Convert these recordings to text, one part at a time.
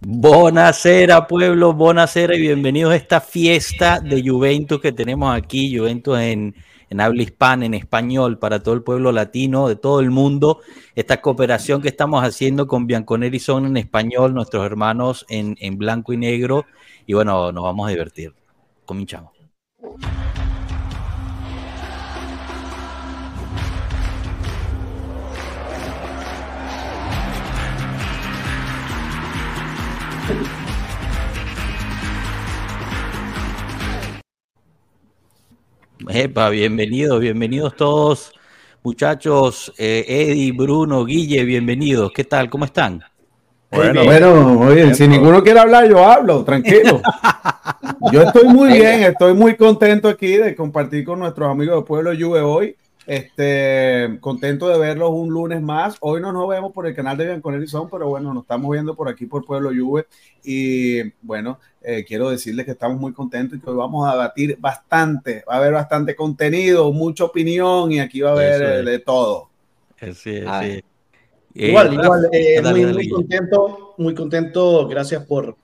Buonasera, pueblo, buonasera y bienvenidos a esta fiesta de Juventus que tenemos aquí, Juventus en, en habla hispana, en español, para todo el pueblo latino de todo el mundo. Esta cooperación que estamos haciendo con Bianconeri son en español, nuestros hermanos en, en blanco y negro. Y bueno, nos vamos a divertir. Cominchamos. Epa, bienvenidos, bienvenidos todos, muchachos. Eh, Eddie, Bruno, Guille, bienvenidos. ¿Qué tal? ¿Cómo están? Bueno, bueno, muy bien. Si ninguno quiere hablar, yo hablo, tranquilo. Yo estoy muy bien, estoy muy contento aquí de compartir con nuestros amigos del pueblo Juve hoy. Este, contento de verlos un lunes más. Hoy no nos vemos por el canal de Bianconeri Son, pero bueno, nos estamos viendo por aquí por Pueblo Juve. Y bueno, eh, quiero decirles que estamos muy contentos y que hoy vamos a debatir bastante. Va a haber bastante contenido, mucha opinión y aquí va a haber eh, de todo. Sí, sí. Igual, igual, eh, muy, muy, contento, muy contento. Gracias por,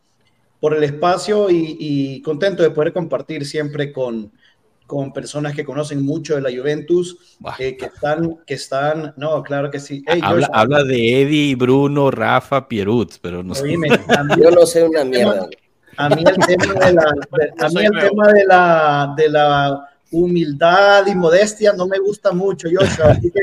por el espacio y, y contento de poder compartir siempre con con personas que conocen mucho de la Juventus, eh, que están, que están, no, claro que sí. habla, habla, de Eddie, Bruno, Rafa, Pierut, pero no sé. Yo no sé una mierda. A mí el tema de la, a mí el tema de la, de la humildad y modestia no me gusta mucho, Joshua. Así que,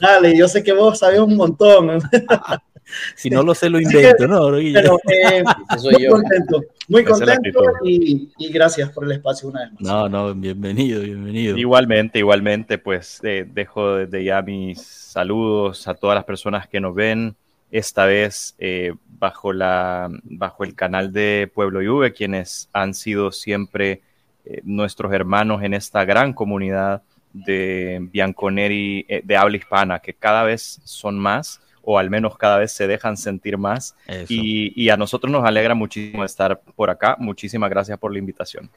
dale, yo sé que vos sabés un montón. si no lo sé, lo invento, ¿no? Pero, eh, muy contento, muy contento y, y, gracias por el espacio una vez más. No, no, bienvenido, bienvenido. Igualmente, igualmente, pues eh, dejo desde ya mis saludos a todas las personas que nos ven, esta vez eh, bajo, la, bajo el canal de Pueblo Juve, quienes han sido siempre eh, nuestros hermanos en esta gran comunidad de Bianconeri eh, de habla hispana, que cada vez son más o al menos cada vez se dejan sentir más. Y, y, a nosotros nos alegra muchísimo estar por acá. Muchísimas gracias por la invitación.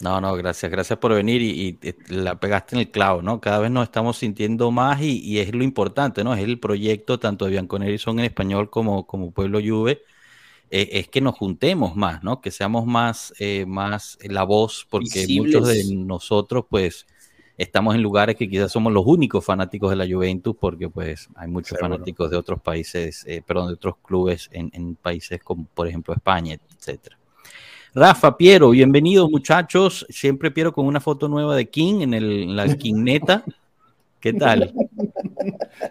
No, no, gracias, gracias por venir y, y, la pegaste en el clavo, ¿no? Cada vez nos estamos sintiendo más y, y es lo importante, ¿no? Es el proyecto tanto de Bianconeri son en español como, como Pueblo Juve, eh, es que nos juntemos más, ¿no? Que seamos más, eh, más la voz, porque Visibles. muchos de nosotros, pues, estamos en lugares que quizás somos los únicos fanáticos de la Juventus, porque pues hay muchos fanáticos de otros países, eh, perdón, de otros clubes en, en, países como por ejemplo España, etcétera. Rafa, Piero, bienvenidos muchachos. Siempre Piero con una foto nueva de King en, el, en la Kingneta. ¿Qué tal?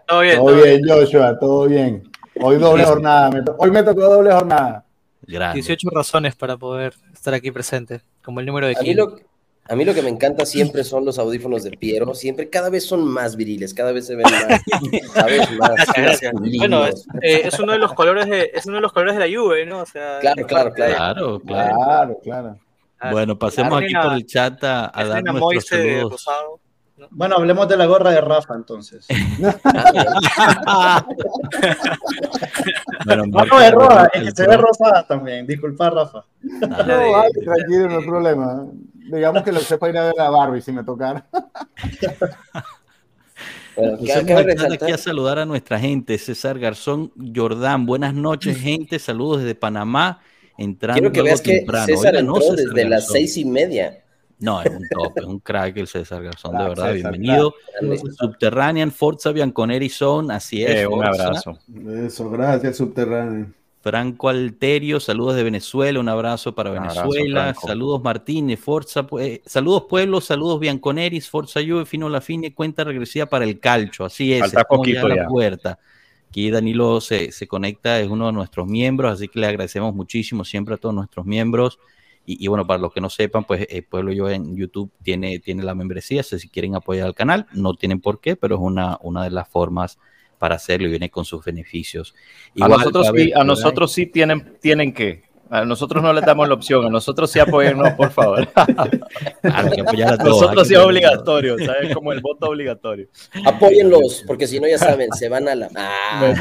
Todo bien, todo, todo bien, bien, Joshua, todo bien. Hoy doble jornada, me hoy me tocó doble jornada. Grande. 18 razones para poder estar aquí presente, como el número de King. A mí lo, a mí lo que me encanta siempre son los audífonos de Piero, siempre, cada vez son más viriles, cada vez se ven más, cada vez más, más Bueno, es, eh, es, uno de los colores de, es uno de los colores de la Juve, ¿no? O sea, claro, claro, claro, claro, claro, claro, claro. Bueno, pasemos aquí por el chat a, a dar nuestros saludos. Bueno, hablemos de la gorra de Rafa entonces. bueno, no, no, es roja, es que se ve rosada también. Disculpa, Rafa. No, vale, tranquilo, no hay problema. Digamos que lo sepa ir a ver a Barbie si me tocara. Bueno, Nos aquí a saludar a nuestra gente, César Garzón Jordán. Buenas noches, gente. Saludos desde Panamá. Entrando Quiero que veas temprano. que César entró no, César desde Garzón. las seis y media. No, es un top, es un crack el César Garzón, de verdad. César, Bienvenido. Claro. Subterranean, Forza Bianconeri Zone, así es. Eh, un abrazo. Eso, gracias, Subterranean. Franco Alterio, saludos de Venezuela, un abrazo para Venezuela, abrazo, saludos Martínez, Forza, eh, saludos Pueblo, saludos Bianconeris, Forza Juve, Fino La Fine, cuenta regresiva para el calcho, así es, Falta poquito ya la puerta. Aquí Danilo se, se, conecta, es uno de nuestros miembros, así que le agradecemos muchísimo siempre a todos nuestros miembros. Y, y bueno, para los que no sepan, pues eh, Pueblo Yo en YouTube tiene, tiene la membresía, si quieren apoyar al canal, no tienen por qué, pero es una, una de las formas para hacerlo y viene con sus beneficios. Igual, a nosotros, sí, a nosotros sí tienen, tienen que. A nosotros no les damos la opción, a nosotros sí apoyennos, por favor. Claro, a todos. Nosotros sí es obligatorio, ¿sabes? Como el voto obligatorio. Apóyenlos, porque si no, ya saben, se van a la. Ah,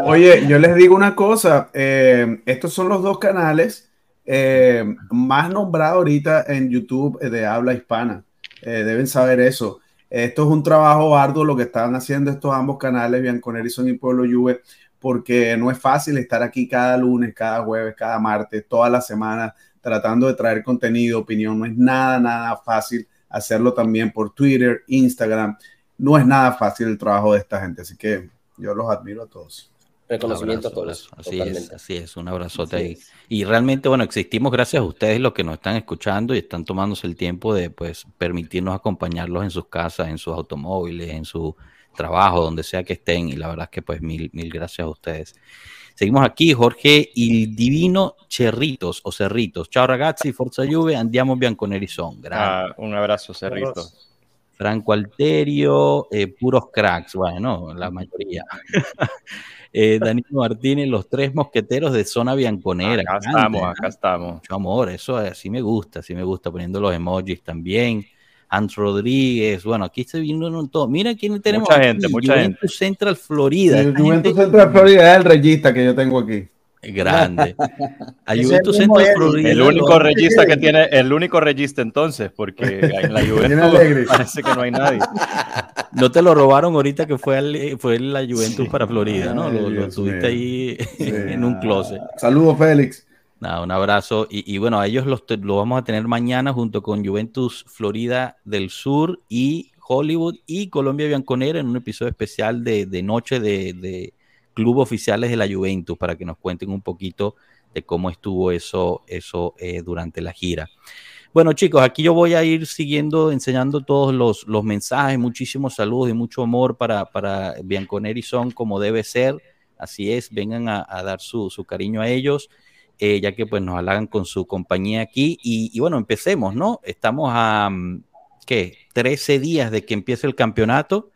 Oye, yo les digo una cosa: eh, estos son los dos canales eh, más nombrados ahorita en YouTube de habla hispana. Eh, deben saber eso. Esto es un trabajo arduo lo que están haciendo estos ambos canales, Bianconerison y Pueblo Juve, porque no es fácil estar aquí cada lunes, cada jueves, cada martes, toda la semana, tratando de traer contenido, opinión. No es nada, nada fácil hacerlo también por Twitter, Instagram. No es nada fácil el trabajo de esta gente, así que yo los admiro a todos. Reconocimiento a todos. Así es, así es, un abrazote ahí. Y realmente, bueno, existimos gracias a ustedes los que nos están escuchando y están tomándose el tiempo de pues permitirnos acompañarlos en sus casas, en sus automóviles, en su trabajo, donde sea que estén. Y la verdad es que pues mil, mil gracias a ustedes. Seguimos aquí, Jorge Il Divino Cerritos o Cerritos. Ciao ragazzi, Forza Juve, andiamo bianconeri son. Ah, un abrazo, Cerritos. Franco Alterio, eh, puros cracks, bueno, la mayoría. eh, Danilo Martínez, los tres mosqueteros de zona bianconera. Acá estamos, acá estamos. Mucho amor, eso así me gusta, así me gusta, poniendo los emojis también. Hans Rodríguez, bueno, aquí se vino todo. Mira quién tenemos. Mucha gente, mucha Juventus gente. Central Florida. El Juventus Central Florida es el reyista que yo tengo aquí. Grande. A Ese Juventus es el. Florida. Único regista que tiene, el único regista entonces, porque en la. Juventus parece que no hay nadie. No te lo robaron ahorita que fue, al- fue la Juventus para Florida, ¿no? Ay, Lo, tuviste mío. ahí Sí, en un closet. Saludos, Félix. Nada, un abrazo. Y, y bueno, a ellos los te- lo vamos a tener mañana junto con Juventus Florida del Sur y Hollywood y Colombia Bianconera en un episodio especial de, de noche de, de club oficiales de la Juventus para que nos cuenten un poquito de cómo estuvo eso, eso eh, durante la gira. Bueno, chicos, aquí yo voy a ir siguiendo, enseñando todos los, los mensajes, muchísimos saludos y mucho amor para, para Bianconeri son como debe ser. Así es, vengan a, a dar su, su cariño a ellos eh, ya que pues nos halagan con su compañía aquí. Y, y bueno, empecemos, ¿no? Estamos a, mm, ¿qué? 13 días de que empiece el campeonato.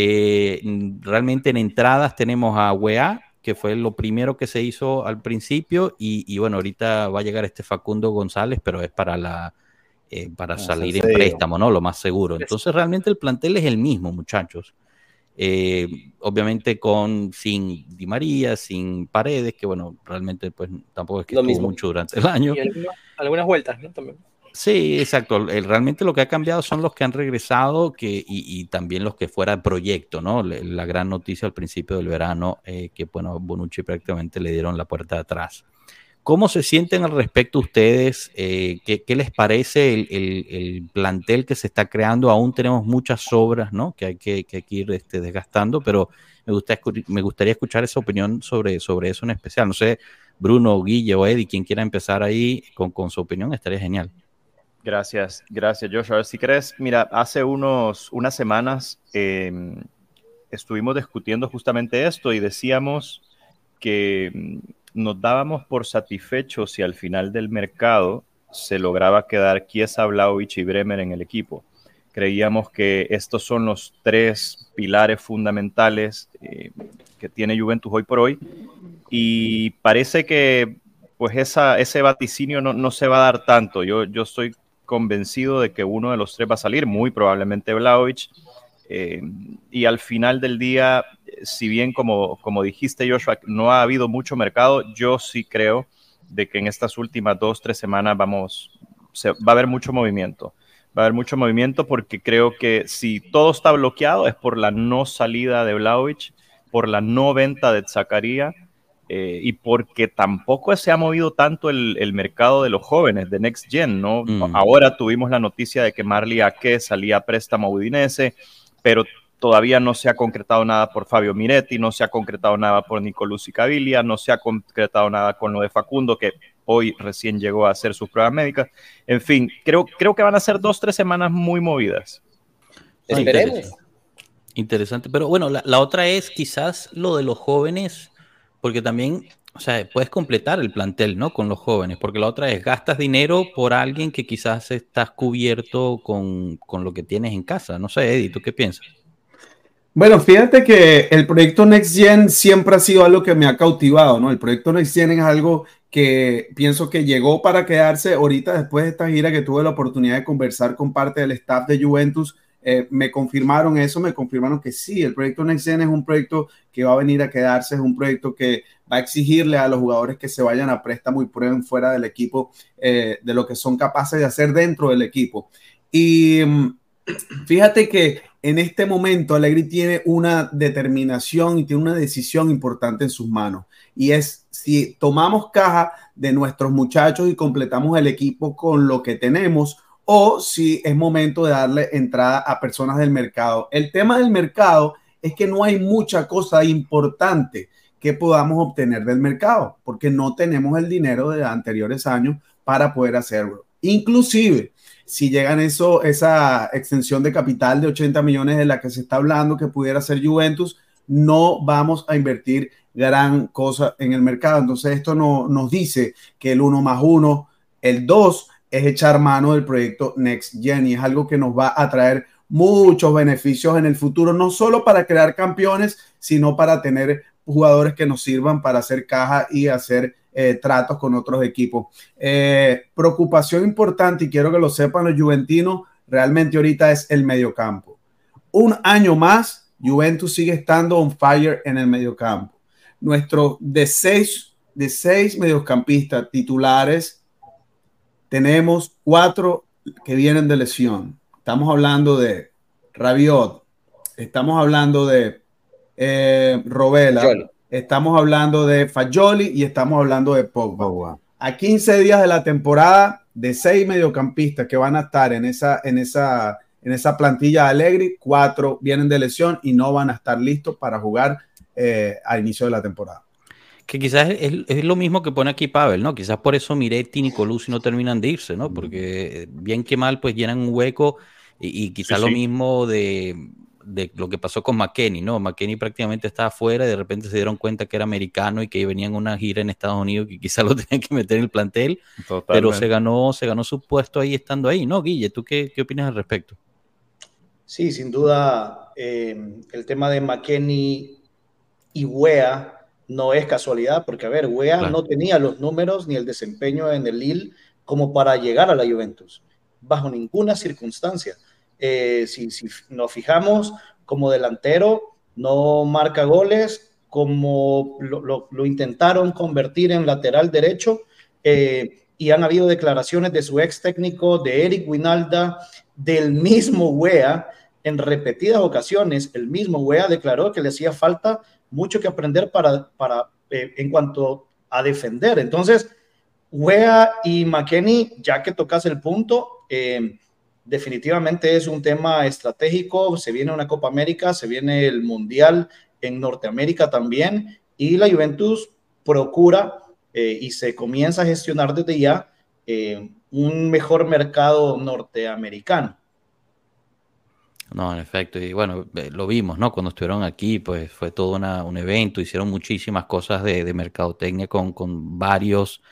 Eh, realmente en entradas tenemos a UEA, que fue lo primero que se hizo al principio, y, y bueno, ahorita va a llegar este Facundo González, pero es para la... eh, para salir en préstamo, ¿no? Lo más seguro. Entonces, realmente el plantel es el mismo, muchachos. Eh, obviamente con sin Di María, sin Paredes, que bueno, realmente pues tampoco es que Lo estuvo mismo. mucho durante el año. Y algunas, algunas vueltas, ¿no? También. Sí, exacto. Realmente lo que ha cambiado son los que han regresado que, y, también los que fuera de proyecto, ¿no? La, gran noticia al principio del verano, eh, que bueno, Bonucci prácticamente le dieron la puerta de atrás. ¿Cómo se sienten al respecto ustedes? Eh, ¿qué, qué les parece el, el- el plantel que se está creando? Aún tenemos muchas sobras, ¿no? Que hay que, que hay que ir este, desgastando, pero me, gusta, me gustaría escuchar esa opinión sobre, sobre eso en especial. No sé, Bruno, Guille o Eddie, quien quiera empezar ahí con su opinión, estaría genial. Gracias, gracias, Joshua. Si crees, mira, hace unos, unas semanas eh, estuvimos discutiendo justamente esto y decíamos que mm, nos dábamos por satisfechos si al final del mercado se lograba quedar Chiesa, Vlaovic y Bremer en el equipo. Creíamos que estos son los tres pilares fundamentales eh, que tiene Juventus hoy por hoy y parece que pues ese vaticinio no, no se va a dar tanto. Yo, yo estoy convencido de que uno de los tres va a salir, muy probablemente Vlaovic. Eh, y al final del día, si bien como, como dijiste Joshua, no ha habido mucho mercado, yo sí creo de que en estas últimas dos, tres semanas vamos, se, va a haber mucho movimiento. Va a haber mucho movimiento porque creo que si todo está bloqueado es por la no salida de Vlaovic, por la no venta de Zacarías eh, y porque tampoco se ha movido tanto el, el, mercado de los jóvenes, de Next Gen, ¿no? Mm. Ahora tuvimos la noticia de que Marley Ake salía a préstamo a Udinese, pero todavía no se ha concretado nada por Fabio Miretti, no se ha concretado nada por Nicolás Caviglia, no se ha concretado nada con lo de Facundo, que hoy recién llegó a hacer sus pruebas médicas. En fin, creo, creo que van a ser dos, tres semanas muy movidas. Esperemos. Interesante. Interesante, pero bueno, la, la otra es quizás lo de los jóvenes porque también, o sea, puedes completar el plantel, ¿no? Con los jóvenes, porque la otra es gastas dinero por alguien que quizás estás cubierto con, con lo que tienes en casa. No sé, Eddie, ¿tú qué piensas? Bueno, fíjate que el proyecto Next Gen siempre ha sido algo que me ha cautivado, ¿no? El proyecto Next Gen es algo que pienso que llegó para quedarse ahorita después de esta gira que tuve la oportunidad de conversar con parte del staff de Juventus. Eh, me confirmaron eso, me confirmaron que sí, el proyecto Next Gen es un proyecto que va a venir a quedarse, es un proyecto que va a exigirle a los jugadores que se vayan a préstamo y prueben fuera del equipo eh, de lo que son capaces de hacer dentro del equipo. Y um, Fíjate que en este momento Allegri tiene una determinación y tiene una decisión importante en sus manos. Y es si tomamos caja de nuestros muchachos y completamos el equipo con lo que tenemos o si es momento de darle entrada a personas del mercado. El tema del mercado es que no hay mucha cosa importante que podamos obtener del mercado porque no tenemos el dinero de anteriores años para poder hacerlo. Inclusive, si llegan eso, esa extensión de capital de 80 millones de la que se está hablando que pudiera ser Juventus, no vamos a invertir gran cosa en el mercado. Entonces esto no, nos dice que el 1 más 1, el 2 es echar mano del proyecto Next Gen y es algo que nos va a traer muchos beneficios en el futuro, no solo para crear campeones, sino para tener jugadores que nos sirvan para hacer caja y hacer eh, tratos con otros equipos. Eh, preocupación importante, y quiero que lo sepan los juventinos, realmente ahorita es el mediocampo. Un año más, Juventus sigue estando on fire en el mediocampo. Nuestro de seis, de seis mediocampistas titulares, tenemos cuatro que vienen de lesión. Estamos hablando de Rabiot, estamos hablando de eh, Robela, estamos hablando de Fagioli y estamos hablando de Pogba. A 15 días de la temporada, de seis mediocampistas que van a estar en esa, en esa, en esa plantilla de Allegri, cuatro vienen de lesión y no van a estar listos para jugar eh, al inicio de la temporada. Que quizás es, lo mismo que pone aquí Pavel, ¿no? Quizás por eso Miretti y Colucci no terminan de irse, ¿no? Porque bien que mal, pues llenan un hueco y, quizás lo mismo de de lo que pasó con McKenny, ¿no? McKenny prácticamente estaba afuera y de repente se dieron cuenta que era americano y que venían una gira en Estados Unidos que quizás lo tenían que meter en el plantel, pero se ganó, se ganó su puesto ahí estando ahí, ¿no? Guille, ¿tú qué, qué opinas al respecto? Sí, sin duda, eh, el tema de McKenny y Wea no es casualidad, porque a ver, Wea no tenía los números ni el desempeño en el Lille como para llegar a la Juventus, bajo ninguna circunstancia. Eh, si, nos fijamos, como delantero no marca goles, como lo, intentaron convertir en lateral derecho, eh, y han habido declaraciones de su ex técnico, de Eric Winalda, del mismo Wea, en repetidas ocasiones, el mismo Wea declaró que le hacía falta mucho que aprender para, para eh, en cuanto a defender. Entonces, Wea y McKenny, ya que tocas el punto, eh, definitivamente es un tema estratégico. Se viene una Copa América, se viene el Mundial en Norteamérica también y la Juventus procura eh, y se comienza a gestionar desde ya eh, un mejor mercado norteamericano. No, en efecto, y bueno, eh, lo vimos, ¿no? Cuando estuvieron aquí, pues fue todo un evento, hicieron muchísimas cosas de, de mercadotecnia con, con varios,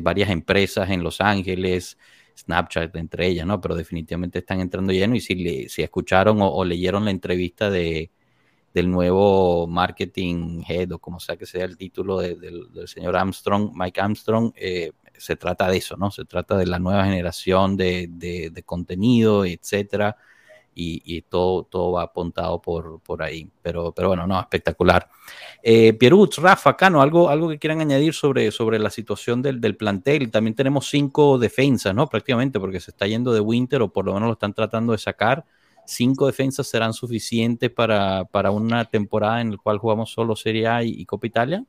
varias empresas en Los Ángeles, Snapchat entre ellas, ¿no? Pero definitivamente están entrando lleno y si, si escucharon o, leyeron la entrevista de, del nuevo marketing head o como sea que sea el título del, señor Armstrong, Mike Armstrong, eh, se trata de eso, ¿no? Se trata de la nueva generación de, de contenido, etcétera y, todo, todo va apuntado por, por ahí. Pero, pero bueno, no, espectacular. Eh, Rafa, Cano, algo, algo que quieran añadir sobre, sobre la situación del, del, plantel. También tenemos cinco defensas, ¿no? Prácticamente, porque se está yendo de Winter o por lo menos lo están tratando de sacar. Cinco defensas serán suficientes para, para una temporada en la cual jugamos solo Serie A y, Copa Italia.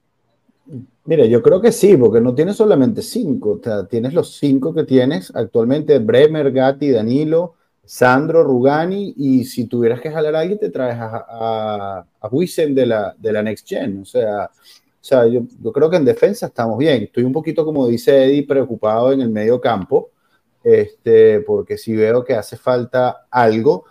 Mire, yo creo que sí, porque no tienes solamente cinco, o sea, tienes los cinco que tienes actualmente, Bremer, Gatti, Danilo, Sandro Rugani, y si tuvieras que jalar a alguien, te traes a, a, a de la, de la Next Gen. O sea, o sea yo, yo, creo que en defensa estamos bien. Estoy un poquito, como dice Eddie, preocupado en el medio campo, este, porque si veo que hace falta algo.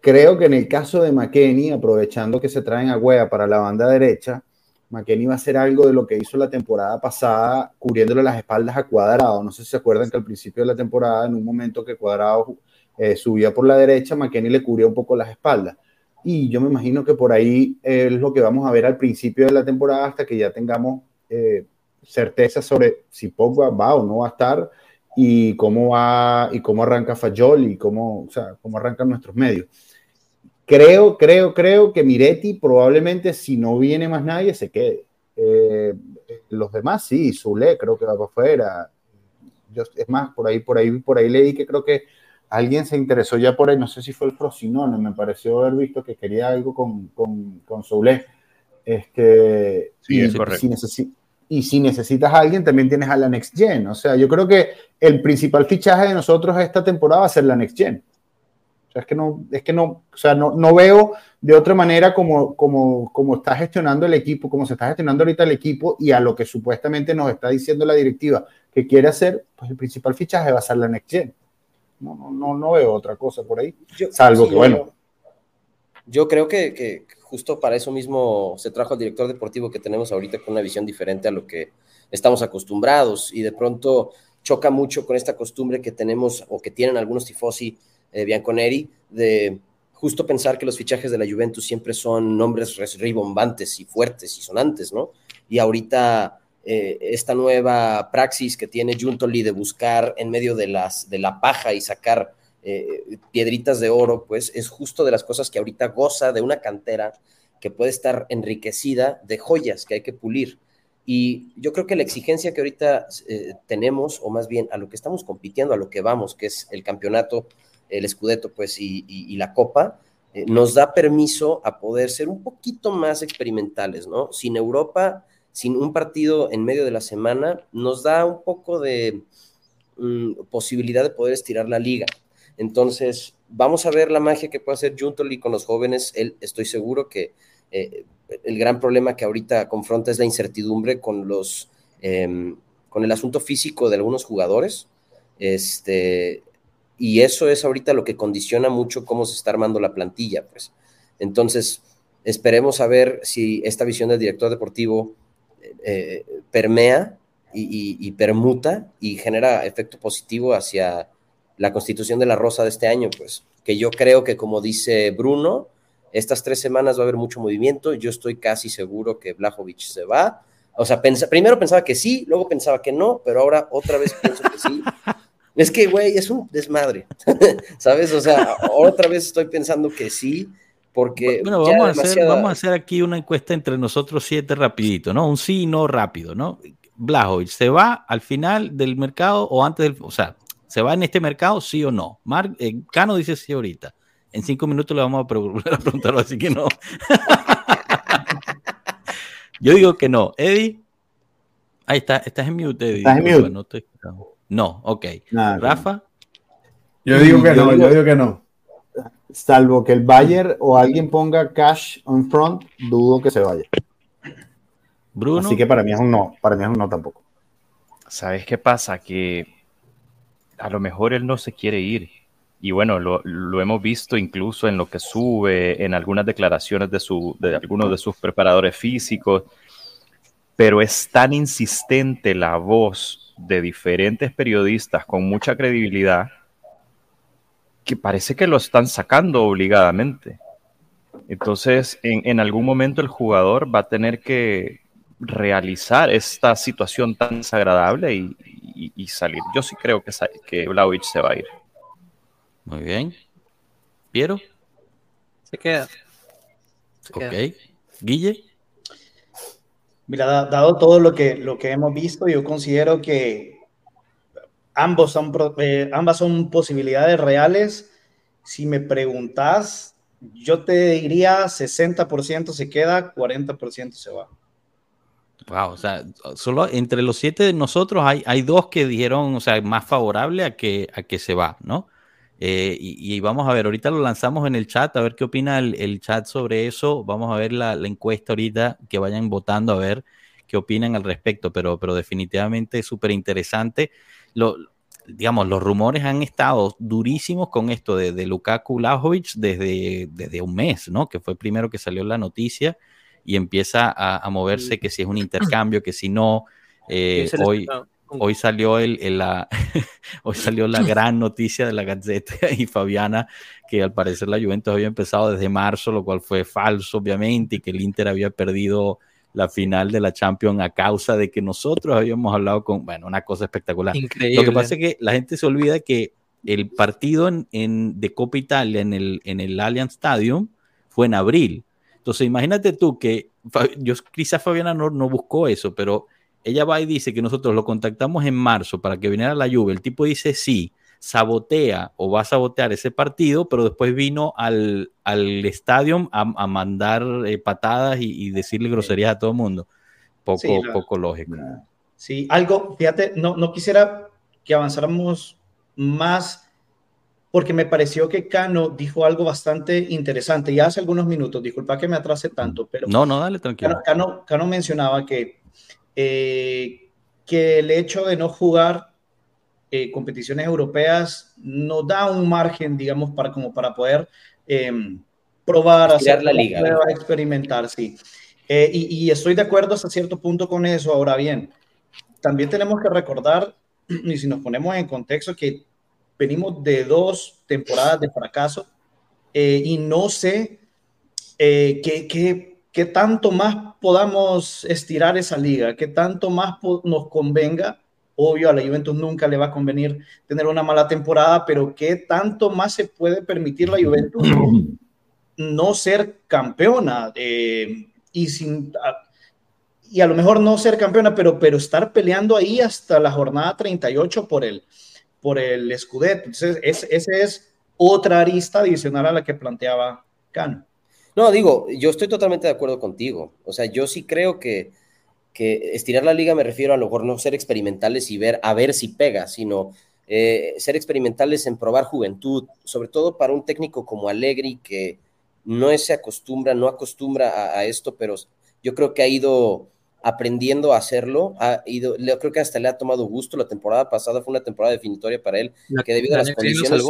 Creo que en el caso de McKenny, aprovechando que se traen a Wea para la banda derecha, McKenny va a hacer algo de lo que hizo la temporada pasada, cubriéndole las espaldas a Cuadrado. No sé si se acuerdan que al principio de la temporada, en un momento que Cuadrado eh, subía por la derecha, McKenny le cubría un poco las espaldas. Y yo me imagino que por ahí es lo que vamos a ver al principio de la temporada hasta que ya tengamos eh, certeza sobre si Pogba va o no va a estar y cómo va y cómo arranca Fayol y cómo, o sea, cómo arrancan nuestros medios. Creo, creo, creo que Miretti probablemente si no viene más nadie se quede. Eh, los demás sí, Zule creo que va para afuera. Yo, es más, por ahí, por ahí, por ahí leí que creo que alguien se interesó ya por ahí, no sé si fue el Frosinone, me pareció haber visto que quería algo con, con, con Soule. Este, sí, y, es correcto. Si y si necesitas a alguien, también tienes a la Next Gen. O sea, yo creo que el principal fichaje de nosotros esta temporada va a ser la Next Gen. O sea, es que no, es que no, o sea, no, no veo de otra manera como, como, como está gestionando el equipo, como se está gestionando ahorita el equipo y a lo que supuestamente nos está diciendo la directiva que quiere hacer, pues el principal fichaje va a ser la Next Gen. No, no, no, veo otra cosa por ahí. salvo que, bueno. Yo creo que, que, justo para eso mismo se trajo al director deportivo que tenemos ahorita con una visión diferente a lo que estamos acostumbrados y de pronto choca mucho con esta costumbre que tenemos o que tienen algunos tifosi eh, bianconeri de justo pensar que los fichajes de la Juventus siempre son nombres ribombantes y fuertes y sonantes, ¿no? Y ahorita eh, esta nueva praxis que tiene Juntoli de buscar en medio de, las, de la paja y sacar eh, piedritas de oro, pues es justo de las cosas que ahorita goza de una cantera que puede estar enriquecida de joyas que hay que pulir. Y yo creo que la exigencia que ahorita eh, tenemos, o más bien a lo que estamos compitiendo, a lo que vamos, que es el campeonato, el escudeto, pues, y, la copa, nos da permiso a poder ser un poquito más experimentales, ¿no? Sin Europa sin un partido en medio de la semana, nos da un poco de mm, posibilidad de poder estirar la liga. Entonces, vamos a ver la magia que puede hacer Juntoli con los jóvenes. Él, estoy seguro que eh, el gran problema que ahorita confronta es la incertidumbre con los em, con el asunto físico de algunos jugadores. Este, y eso es ahorita lo que condiciona mucho cómo se está armando la plantilla. Pues. Entonces, esperemos a ver si esta visión del director deportivo eh, permea y, permuta y genera efecto positivo hacia la constitución de la Rosa de este año, pues que yo creo que como dice Bruno, estas tres semanas va a haber mucho movimiento, yo estoy casi seguro que Blajovic se va, o sea, primero pensaba que sí, luego pensaba que no, pero ahora otra vez pienso que sí. Es que, güey, es un desmadre, ¿sabes? O sea, otra vez estoy pensando que sí, porque bueno, vamos, a hacer, vamos a hacer aquí una encuesta entre nosotros siete rapidito, ¿no? Un sí y no rápido, ¿no? Blajovic, ¿se va al final del mercado o antes del, o sea, ¿se va en este mercado sí o no? Mar, eh, Cano dice sí ahorita. En cinco minutos le vamos a, preguntarlo, así que no. Yo digo que no. Eddie, ahí está, estás en mute, Eddie. ¿Estás en mute? No, ok. Rafa. Yo digo que no, yo digo que no salvo que el Bayer o alguien ponga cash on front, dudo que se vaya. Bruno. Así que para mí es un no, para mí es un no tampoco. ¿Sabes qué pasa? Que a lo mejor él no se quiere ir. Y bueno, lo, hemos visto incluso en lo que sube, en algunas declaraciones de, su, de algunos de sus preparadores físicos, pero es tan insistente la voz de diferentes periodistas con mucha credibilidad que parece que lo están sacando obligadamente. Entonces, en, algún momento el jugador va a tener que realizar esta situación tan desagradable y, salir. Yo sí creo que, que se va a ir. Muy bien. ¿Piero? Se queda. ok. Guille. Mira, dado todo lo que, lo que hemos visto, yo considero que ambos son, eh, ambas son posibilidades reales. Si me preguntas, yo te diría 60% se queda, 40% se va. Wow, o sea, solo entre los siete de nosotros hay, hay dos que dijeron, o sea, más favorable a que, a que se va, ¿no? Eh, y, vamos a ver, ahorita lo lanzamos en el chat, a ver qué opina el, chat sobre eso. Vamos a ver la, la, encuesta ahorita, que vayan votando a ver qué opinan al respecto, pero, pero definitivamente súper interesante digamos, los rumores han estado durísimos con esto de, de Lukaku Lajovic desde, desde un mes, ¿no? Que fue primero que salió la noticia y empieza a, moverse que si es un intercambio, que si no. Eh, hoy, hoy salió el, la hoy salió la gran noticia de la Gazeta y Fabiana que al parecer la Juventus había empezado desde marzo, lo cual fue falso obviamente y que el Inter había perdido la final de la Champions a causa de que nosotros habíamos hablado con, bueno, una cosa espectacular. Lo que pasa es que la gente se olvida que el partido en, de Copa Italia en el, en el Allianz Stadium fue en abril. Entonces, imagínate tú que, yo quizás Fabiana no, no buscó eso, pero ella va y dice que nosotros lo contactamos en marzo para que viniera la lluvia. El tipo dice sí. Sabotea o va a sabotear ese partido, pero después vino al, al estadio a, mandar eh, patadas y, decirle groserías a todo el mundo. Poco, poco lógico. Sí, algo, fíjate, no, no quisiera que avanzáramos más porque me pareció que Cano dijo algo bastante interesante ya hace algunos minutos. Disculpa que me atrase tanto, pero. No, no, dale tranquilo. Cano, Cano mencionaba que, eh, que el hecho de no jugar eh, competiciones europeas nos da un margen, digamos, para, como para poder em, probar, hacer la liga, experimentar, sí. Eh, y, y estoy de acuerdo hasta cierto punto con eso. Ahora bien, también tenemos que recordar, y si nos ponemos en contexto, que venimos de dos temporadas de fracaso eh, y no sé eh, qué, tanto más podamos estirar esa liga, qué tanto más nos convenga. Obvio, a la Juventus nunca le va a convenir tener una mala temporada, pero qué tanto más se puede permitir la Juventus no ser campeona eh, y sin y a lo mejor no ser campeona, pero, pero estar peleando ahí hasta la jornada 38 por el, por el Scudetto. Entonces, esa es otra arista adicional a la que planteaba Cano. No, digo, yo estoy totalmente de acuerdo contigo. O sea, yo sí creo que, que estirar la liga me refiero a lo mejor no ser experimentales y ver a ver si pega, sino eh, ser experimentales en probar juventud, sobre todo para un técnico como Allegri que no se acostumbra, no acostumbra a esto, pero yo creo que ha ido aprendiendo a hacerlo, ha ido, creo que hasta le ha tomado gusto. La temporada pasada fue una temporada definitoria para él, que debido a las condiciones.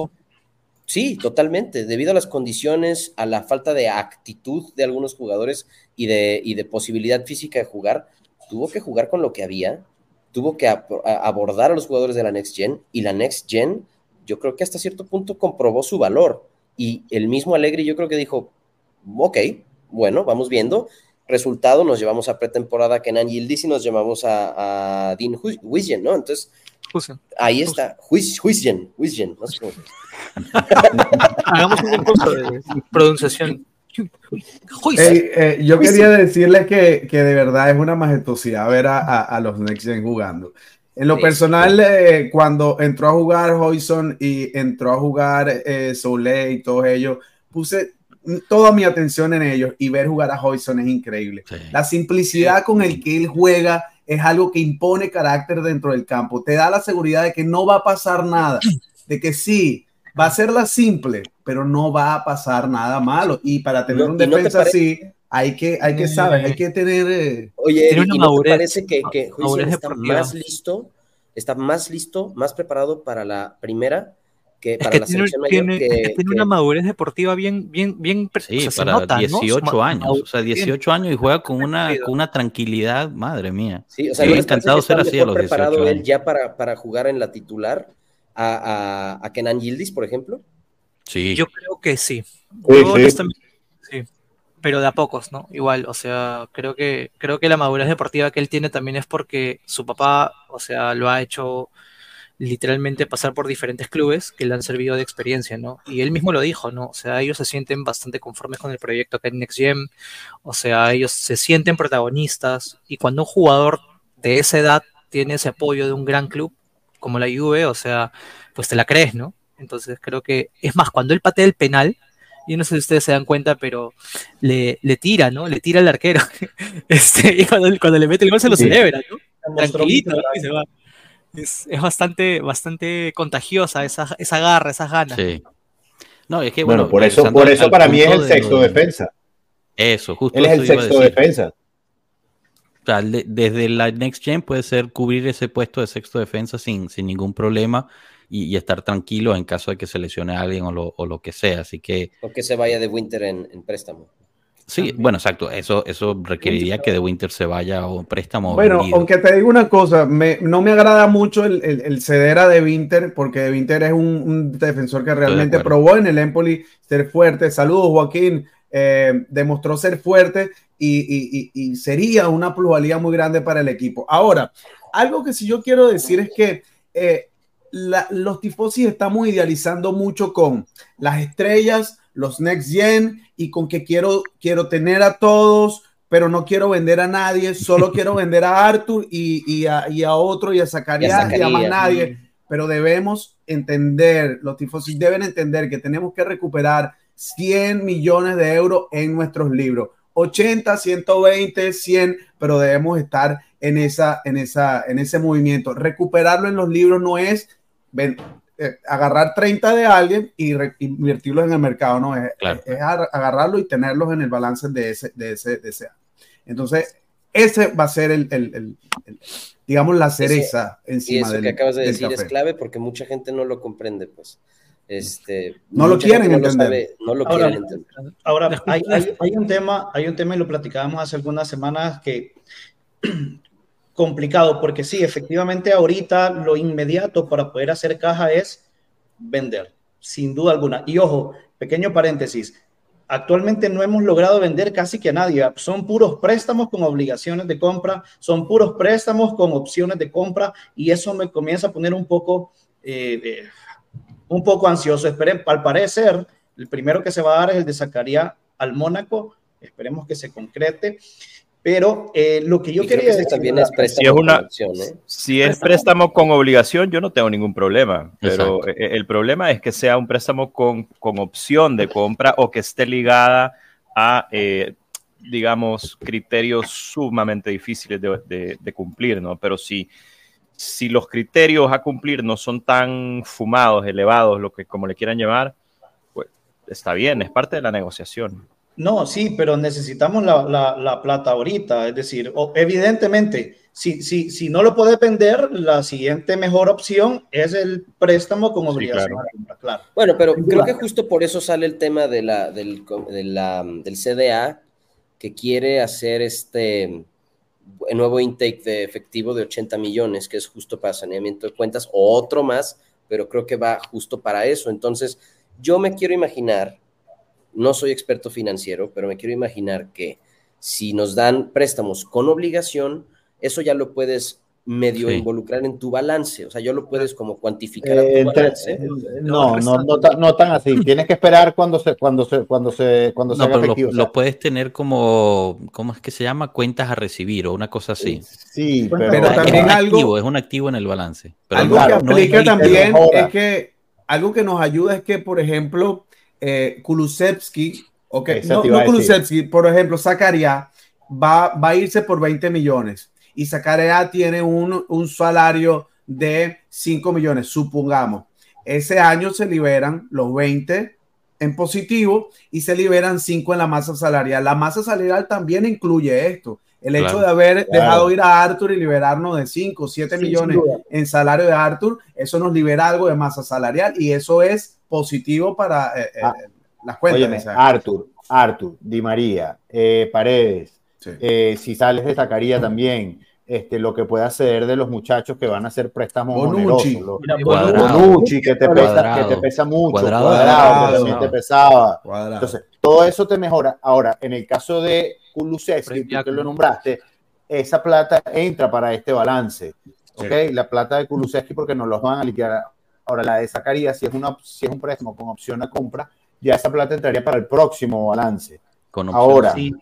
Sí, totalmente. Debido a las condiciones, a la falta de actitud de algunos jugadores y de, y de posibilidad física de jugar, tuvo que jugar con lo que había, tuvo que abordar a los jugadores de la Next Gen y la Next Gen, yo creo que hasta cierto punto comprobó su valor. Y el mismo Alegre, yo creo que dijo, ok, bueno, vamos viendo. Resultado, nos llevamos a pretemporada Kenan Yildiz y nos llevamos a, a Dean Huizgen, ¿no? Entonces, ahí está, Huizgen, Huizgen, no sé cómo. Hagamos un curso de pronunciación. Eh, yo quería decirles que, que, de verdad es una majestuosidad ver a, a, los Next Gen jugando. En lo personal, eh, cuando entró a jugar Hoyson y entró a jugar eh, Soleil y todos ellos, puse toda mi atención en ellos y ver jugar a Hoyson es increíble. La simplicidad con el que él juega es algo que impone carácter dentro del campo. Te da la seguridad de que no va a pasar nada, de que sí, va a ser la simple, pero no va a pasar nada malo. Y para tener un defensa así, hay que, hay que saber, hay que tener. Eh, Oye, ¿y no te parece que, que está más listo, está más listo, más preparado para la primera que para la tiene, tiene, que, tiene una madurez deportiva bien, bien, bien sí, para 18 años, o sea, 18 años y juega con una, con una tranquilidad, madre mía. Sí, o sea, encantado ser así a los 18 años. ya para, para jugar en la titular a, a, a Kenan Yildiz, por ejemplo? Sí. Yo creo que sí. sí, sí. Pero de a pocos, ¿no? Igual, o sea, creo que, creo que la madurez deportiva que él tiene también es porque su papá, o sea, lo ha hecho literalmente pasar por diferentes clubes que le han servido de experiencia, ¿no? Y él mismo lo dijo, ¿no? O sea, ellos se sienten bastante conformes con el proyecto acá en Next o sea, ellos se sienten protagonistas y cuando un jugador de esa edad tiene ese apoyo de un gran club como la Juve, o sea, pues te la crees, ¿no? Entonces creo que, es más, cuando él patea el penal, y no sé si ustedes se dan cuenta, pero le, le tira, ¿no? Le tira al arquero. este, y cuando, cuando, le mete el gol se lo celebra, ¿no? Tranquilito, ¿no? y se va es, bastante, bastante contagiosa esa, esa garra, esas ganas. Sí. No, es que bueno, por eso, por eso para mí es el sexto defensa. Eso, justo. Él es el sexto defensa. O sea, desde la Next Gen puede ser cubrir ese puesto de sexto defensa sin, sin ningún problema y, estar tranquilo en caso de que se lesione a alguien o lo, o lo que sea. Así que. O que se vaya de Winter en, en préstamo. Sí, bueno, exacto. Eso, eso requeriría que de Winter se vaya a un préstamo. Bueno, aunque te digo una cosa, no me agrada mucho el, ceder a De Winter, porque De Winter es un, defensor que realmente probó en el Empoli ser fuerte. Saludos, Joaquín. Eh, demostró ser fuerte y, sería una plusvalía muy grande para el equipo. Ahora, algo que sí yo quiero decir es que eh, los tifosis estamos idealizando mucho con las estrellas, los next gen y con que quiero, quiero tener a todos, pero no quiero vender a nadie, solo quiero vender a Arthur y, y, a, y a, otro y a Zacarías y a más nadie. pero debemos entender, los tifosis deben entender que tenemos que recuperar 100 millones de euros en nuestros libros. 80, 120, 100, pero debemos estar en, esa, en, esa, en ese movimiento. Recuperarlo en los libros no es ven, eh, agarrar 30 de alguien y invertirlos en el mercado, no es, es, agarrarlo y tenerlos en el balance de ese, de ese, de ese Entonces, ese va a ser el, el, el, digamos, la cereza encima y eso que acabas de decir es clave porque mucha gente no lo comprende, pues. Este, no lo quieren entender. no lo ahora, quieren entender. Ahora, hay, hay, un tema, hay un tema y lo platicábamos hace algunas semanas que complicado, porque sí, efectivamente ahorita lo inmediato para poder hacer caja es vender, sin duda alguna. Y ojo, pequeño paréntesis, actualmente no hemos logrado vender casi que a nadie. Son puros préstamos con obligaciones de compra, son puros préstamos con opciones de compra y eso me comienza a poner un poco, eh, un poco ansioso. Esperen, al parecer, el primero que se va a dar es el de Zacarías al Mónaco. Esperemos que se concrete. Pero eh, lo que yo quería decir también es préstamo si es una, con opción, ¿eh? Si es préstamo con obligación, yo no tengo ningún problema. Pero e, e, el problema es que sea un préstamo con, con opción de compra o que esté ligada a, eh, digamos, criterios sumamente difíciles de, de, de, cumplir, ¿no? Pero si, si los criterios a cumplir no son tan fumados, elevados, lo que como le quieran llamar, pues está bien, es parte de la negociación. No, sí, pero necesitamos la, la, plata ahorita. Es decir, evidentemente, si, si, si no lo puede vender, la siguiente mejor opción es el préstamo con obligación. claro. Bueno, pero creo que justo por eso sale el tema de la, del, de la, del CDA, que quiere hacer este nuevo intake de efectivo de 80 millones, que es justo para saneamiento de cuentas, o otro más, pero creo que va justo para eso. Entonces, yo me quiero imaginar no soy experto financiero, pero me quiero imaginar que si nos dan préstamos con obligación, eso ya lo puedes medio involucrar en tu balance, o sea, yo lo puedes como cuantificar a tu eh, balance. Eh, no, no, no, tan así. Tienes que esperar cuando se, cuando se, cuando se, cuando se haga efectivo. Lo, puedes tener como, ¿cómo es que se llama? Cuentas a recibir o una cosa así. Sí, pero, también es algo, activo, es un activo en el balance. Pero algo que aplica también es que algo que nos ayuda es que, por ejemplo, eh, Kulusevski, ok, no, no Kulusevski, por ejemplo, Zakaria va, va a irse por 20 millones y Zakaria tiene un, un salario de 5 millones, supongamos. Ese año se liberan los 20 en positivo y se liberan 5 en la masa salarial. La masa salarial también incluye esto. El hecho de haber dejado ir a Arthur y liberarnos de 5 o 7 millones en salario de Arthur, eso nos libera algo de masa salarial y eso es positivo para eh, eh, ah, las cuentas. Arthur, Arthur, Di María, eh, Paredes, si sales de Zacarías también, este, lo que puede hacer de los muchachos que van a hacer préstamos Bonucci, Bonucci que, te pesa, que te pesa mucho, cuadrado, cuadrado, te pesaba. Entonces, todo eso te mejora. Ahora, en el caso de Kulusevski, que lo nombraste, esa plata entra para este balance. ¿ok? La plata de Kulusevski porque nos los van a liquidar. Ahora, la de Zacarías, si es, una, si es un préstamo con opción a compra, ya esa plata entraría para el próximo balance. Con Ahora, sí,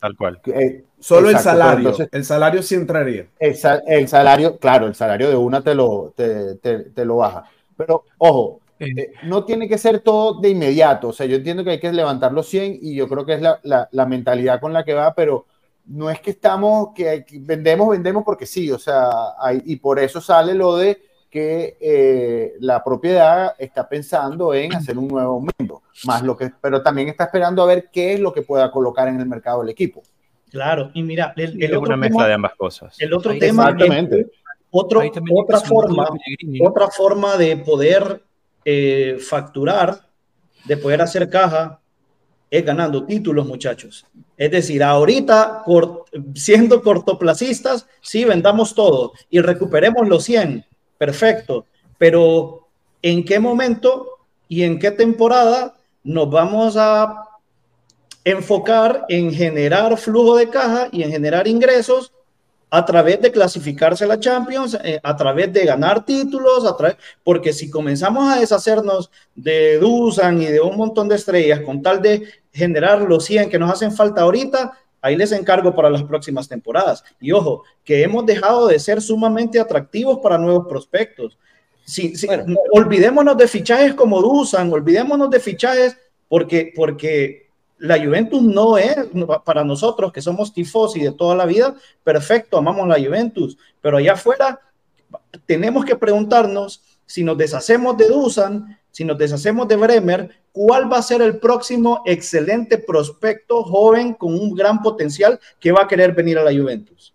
tal cual. Eh, solo el salario. el salario sí entraría. El, el, salario, claro, el salario de una te lo, te, te, lo baja. Pero, ojo, eh, no tiene que ser todo de inmediato. O sea, yo entiendo que hay que levantar los 100 y yo creo que es la, la, la mentalidad con la que va, pero no es que estamos, que, vendemos, vendemos porque sí. O sea, hay, y por eso sale lo de que eh, la propiedad está pensando en hacer un nuevo miembro, más lo que, pero también está esperando a ver qué es lo que pueda colocar en el mercado del equipo. Claro, y mira, el, es una mezcla de ambas cosas. El otro tema, otro, otra forma, otra forma de poder eh, facturar, de poder hacer caja, es ganando títulos, muchachos. Es decir, ahorita, siendo cortoplacistas, sí, vendamos todo y recuperemos los 100 perfecto, pero ¿en qué momento y en qué temporada nos vamos a enfocar en generar flujo de caja y en generar ingresos a través de clasificarse a la Champions, eh, a través de ganar títulos, porque si comenzamos a deshacernos de Dusan y de un montón de estrellas con tal de generar los 100 que nos hacen falta ahorita, Ahí les encargo para las próximas temporadas. Y ojo, que hemos dejado de ser sumamente atractivos para nuevos prospectos. Sí, olvidémonos de fichajes como Dusan, olvidémonos de fichajes porque, porque la Juventus no es para nosotros que somos tifosi de toda la vida, perfecto, amamos la Juventus, pero allá afuera tenemos que preguntarnos si nos deshacemos de Dusan, si nos deshacemos de Bremer, ¿cuál va a ser el próximo excelente prospecto joven con un gran potencial que va a querer venir a la Juventus?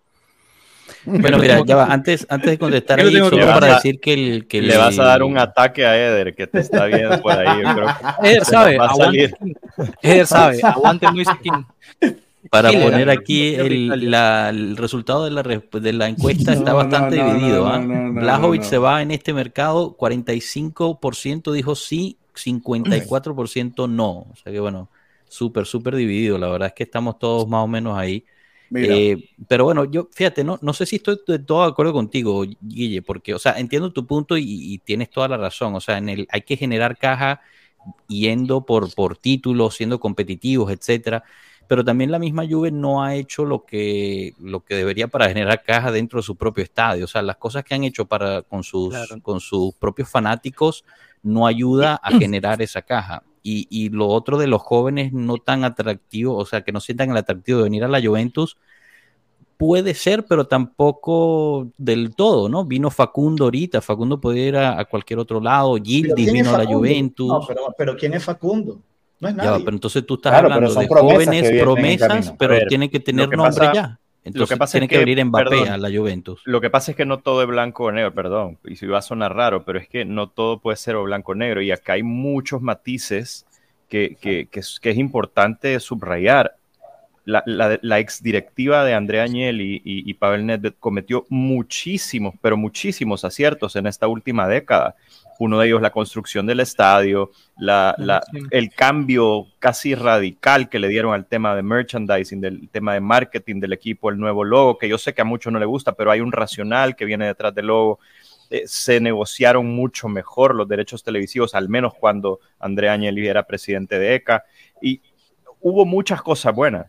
Bueno, mira, ya va. Antes, antes de contestar ahí, solo para decir que, el, que le, vas a dar un ataque a Eder, que te está viendo por ahí. Eder sabe, aguante, Eder sabe, aguante muy Para poner aquí el, la, el, resultado de la, de la encuesta está bastante dividido. ¿ah? se va en este mercado, 45% dijo sí, 54% no. O sea que bueno, súper, súper dividido. La verdad es que estamos todos más o menos ahí. Eh, pero bueno, yo fíjate, no, no sé si estoy de todo de acuerdo contigo, Guille, porque, o sea, entiendo tu punto y, tienes toda la razón. O sea, en el, hay que generar caja yendo por, por títulos, siendo competitivos, etcétera. Pero también la misma Juve no ha hecho lo que, lo que debería para generar caja dentro de su propio estadio. O sea, las cosas que han hecho para, con, sus, con sus propios fanáticos no ayuda a generar esa caja. Y, y, lo otro de los jóvenes no tan atractivo, o sea, que no sientan el atractivo de venir a la Juventus, puede ser, pero tampoco del todo, ¿no? Vino Facundo ahorita, Facundo puede ir a, cualquier otro lado, Gildis vino a la Juventus. No, pero, ¿quién es Facundo? No es nadie. pero entonces tú estás hablando de jóvenes promesas, pero tienen que tener nombre ya. Entonces lo que pasa tiene es que, venir Mbappé a la Juventus. Lo que pasa es que no todo es blanco o negro, perdón, y si va a sonar raro, pero es que no todo puede ser o blanco o negro, y acá hay muchos matices que, que, que, es, que es, importante subrayar. La, la, la ex directiva de Andrea Agnelli y, y, Pavel Nedved cometió muchísimos, pero muchísimos aciertos en esta última década. Uno de ellos la construcción del estadio, la, el cambio casi radical que le dieron al tema de merchandising, del tema de marketing del equipo, el nuevo logo, que yo sé que a muchos no le gusta, pero hay un racional que viene detrás del logo. Eh, se negociaron mucho mejor los derechos televisivos, al menos cuando Andrea Agnelli era presidente de ECA, y hubo muchas cosas buenas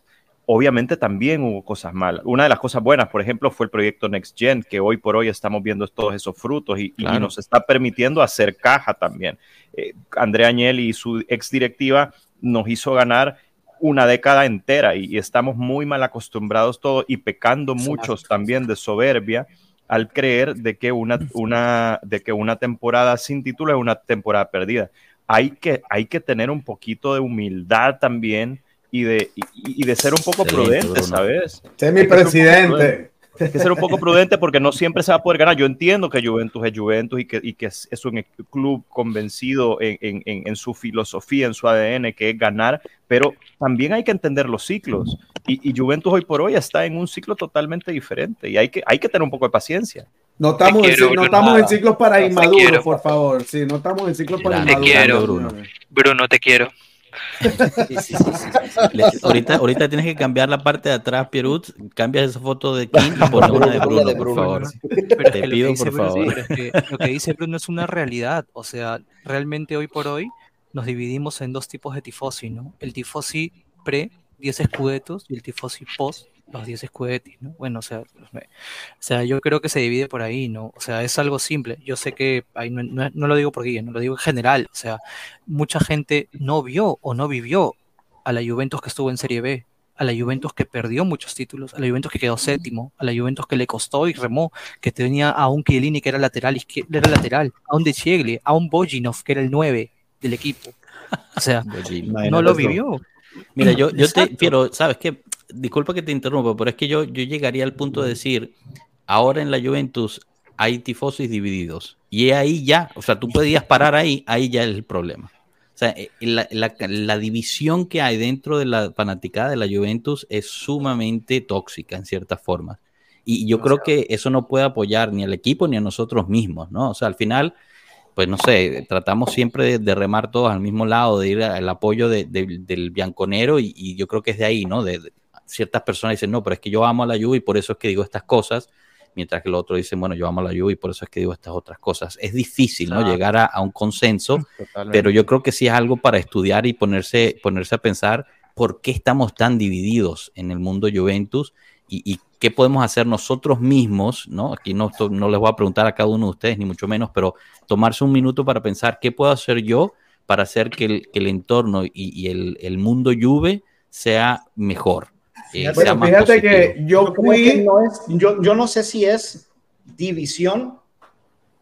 obviamente también hubo cosas malas. Una de las cosas buenas, por ejemplo, fue el proyecto Next Gen, que hoy por hoy estamos viendo todos esos frutos y, nos está permitiendo hacer caja también. Eh, Andrea Agnelli y su ex directiva nos hizo ganar una década entera y, estamos muy mal acostumbrados todos y pecando muchos también de soberbia al creer de que una, una, de que una temporada sin título es una temporada perdida. Hay que, hay que tener un poquito de humildad también y de, y, de ser un poco prudente, ¿sabes? Sé mi presidente. Hay que ser un poco prudente porque no siempre se va a poder ganar. Yo entiendo que Juventus es Juventus y que, y que es, un club convencido en, en, en, su filosofía, en su ADN, que es ganar, pero también hay que entender los ciclos. Y, y, Juventus hoy por hoy está en un ciclo totalmente diferente y hay que, hay que tener un poco de paciencia. No estamos, en, no estamos en ciclos para inmaduros, por favor. Sí, no estamos en ciclos para inmaduros. Te quiero, Bruno. Bruno, te quiero ahorita, ahorita tienes que cambiar la parte de atrás, Pierut. Cambias esa foto de Kim y pones una de Bruno, por favor. Te pido, por favor. lo que dice Bruno es una realidad. O sea, realmente hoy por hoy nos dividimos en dos tipos de tifosi, ¿no? El tifosi pre 10 escudetos y el tifosi post los 10 escudetis, ¿no? Bueno, o sea, o sea, yo creo que se divide por ahí, ¿no? O sea, es algo simple. Yo sé que ahí no, no, lo digo por Guille, no lo digo en general. O sea, mucha gente no vio o no vivió a la Juventus que estuvo en Serie B, a la Juventus que perdió muchos títulos, a la Juventus que quedó séptimo, a la Juventus que le costó y remó, que tenía a un Chiellini que era lateral, era lateral, a un De Chiegli, a un Bojinov que era el 9 del equipo. O sea, no lo vivió. Mira, yo, yo te quiero, ¿sabes qué? Disculpa que te interrumpa, pero es que yo, yo llegaría al punto de decir, ahora en la Juventus hay tifosis divididos. Y ahí ya, o sea, tú podías parar ahí, ahí ya es el problema. O sea, eh, la, la, división que hay dentro de la fanaticada de la Juventus es sumamente tóxica en ciertas formas. Y yo creo que eso no puede apoyar ni al equipo ni a nosotros mismos, ¿no? O sea, al final, pues no sé, tratamos siempre de, remar todos al mismo lado, de ir al apoyo del bianconero y, y, yo creo que es de ahí, ¿no? De, ciertas personas dicen, no, pero es que yo amo a la Juve y por eso es que digo estas cosas, mientras que el otro dice, bueno, yo amo a la Juve y por eso es que digo estas otras cosas. Es difícil, ¿no? Llegar a, un consenso, pero yo creo que sí es algo para estudiar y ponerse, ponerse a pensar por qué estamos tan divididos en el mundo Juventus y, qué podemos hacer nosotros mismos, ¿no? Aquí no, no les voy a preguntar a cada uno de ustedes, ni mucho menos, pero tomarse un minuto para pensar qué puedo hacer yo para hacer que el, entorno y, el, mundo Juve sea mejor. Eh, fíjate que yo yo, yo no sé si es división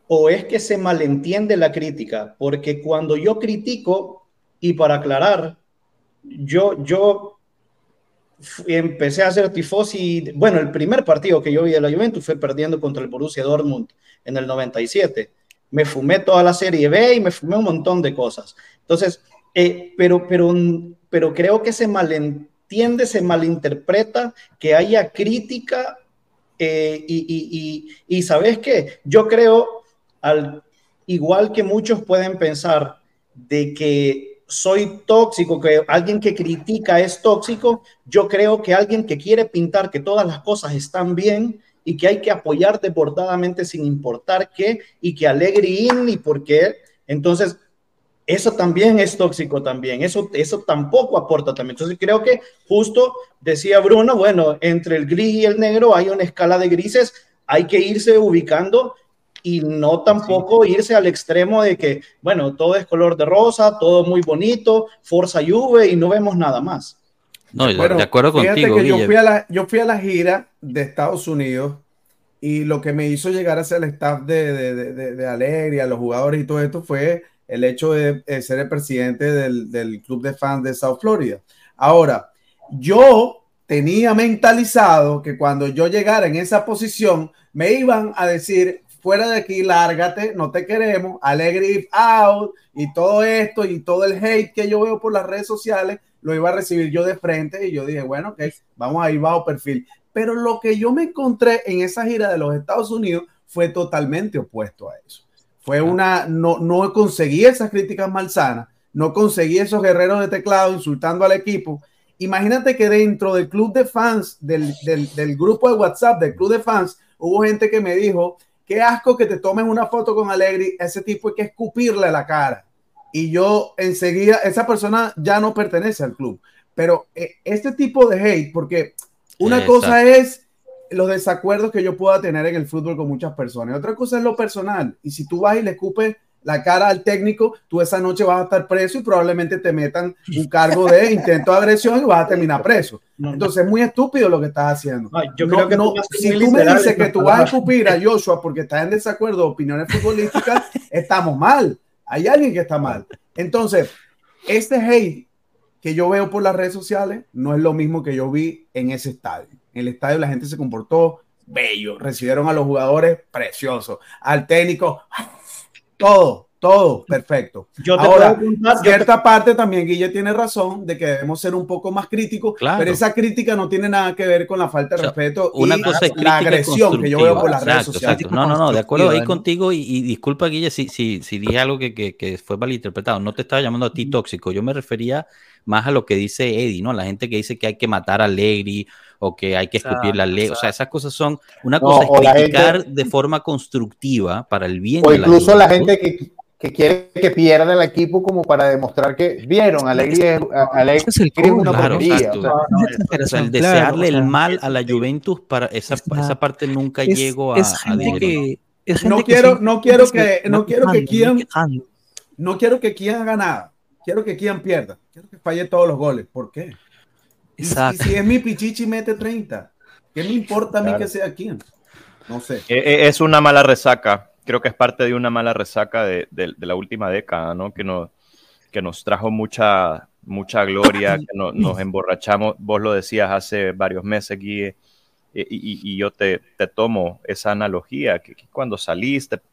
o es que se malentiende la crítica, porque cuando yo critico, y para aclarar, yo, yo empecé a hacer tifosi, bueno, el primer partido que yo vi de la Juventus fue perdiendo contra el Borussia Dortmund en el 97. Me fumé toda la Serie B y me fumé un montón de cosas. Entonces, eh, pero, pero, pero creo que se malentiende, se malinterpreta que haya crítica eh, y, sabes qué, yo creo, al, igual que muchos pueden pensar de que soy tóxico, que alguien que critica es tóxico, yo creo que alguien que quiere pintar que todas las cosas están bien y que hay que apoyar deportadamente sin importar qué y que alegre y por qué, entonces eso también es tóxico también, eso, eso tampoco aporta también. Entonces creo que justo decía Bruno, bueno, entre el gris y el negro hay una escala de grises, hay que irse ubicando y no tampoco irse al extremo de que, bueno, todo es color de rosa, todo muy bonito, Forza Juve y no vemos nada más. No, de acuerdo contigo. Que yo, fui a la, yo fui a la gira de Estados Unidos y lo que me hizo llegar a ser el staff de, de, de, de Alegría, los jugadores y todo esto fue el hecho de, ser el presidente del, club de fans de South Florida. Ahora, yo tenía mentalizado que cuando yo llegara en esa posición, me iban a decir, fuera de aquí, lárgate, no te queremos, alegre out y todo esto y todo el hate que yo veo por las redes sociales, lo iba a recibir yo de frente y yo dije, bueno, vamos a ir bajo perfil. Pero lo que yo me encontré en esa gira de los Estados Unidos fue totalmente opuesto a eso. Fue una, no, no conseguí esas críticas malsanas, no conseguí esos guerreros de teclado insultando al equipo. Imagínate que dentro del club de fans, del, del, del grupo de WhatsApp del club de fans, hubo gente que me dijo qué asco que te tomen una foto con Alegri, ese tipo hay que escupirle la cara. Y yo enseguida, esa persona ya no pertenece al club. Pero eh, este tipo de hate, porque una cosa es los desacuerdos que yo pueda tener en el fútbol con muchas personas, otra cosa es lo personal. Y si tú vas y le escupes la cara al técnico, tú esa noche vas a estar preso y probablemente te metan un cargo de intento de agresión y vas a terminar preso. Entonces es muy estúpido lo que estás haciendo. yo creo que si tú me dices que tú vas a escupir a Joshua porque estás en desacuerdo de opiniones futbolísticas, estamos mal. Hay alguien que está mal. Entonces, este hate que yo veo por las redes sociales no es lo mismo que yo vi en ese estadio. En el estadio la gente se comportó bello, recibieron a los jugadores preciosos, al técnico todo, todo perfecto. Yo te Ahora, cierta parte también Guille tiene razón de que debemos ser un poco más críticos, pero esa crítica no tiene nada que ver con la falta de respeto una y cosa la agresión que yo veo por las redes sociales. No, no, no, de acuerdo ahí contigo y, disculpa Guille si, si, si dije algo que, que, que, fue malinterpretado. No te estaba llamando a ti tóxico, yo me refería más a lo que dice Eddie, ¿no? La gente que dice que hay que matar a Legri o que hay que escupir la ley. O sea, esas cosas son una cosa es criticar de forma constructiva para el bien. O de incluso la, gente que, que, quiere que pierda el equipo como para demostrar que vieron alegría es, es, el una claro, o sea, el desearle el mal a la Juventus para esa, esa parte nunca llego a, a que, no quiero, no quiero que no quiero que Kian no quiero que Kian haga nada. Quiero que Kian pierda. Quiero que falle todos los goles. ¿Por qué? Exacto. Y, si es mi Pichichi mete 30, ¿qué me importa a mí que sea quién? No sé. Eh, eh, es una mala resaca. Creo que es parte de una mala resaca de, la última década, ¿no? Que nos, que nos trajo mucha, mucha gloria, que nos emborrachamos. Vos lo decías hace varios meses, aquí, eh, y, yo te, te, tomo esa analogía, que, cuando saliste, te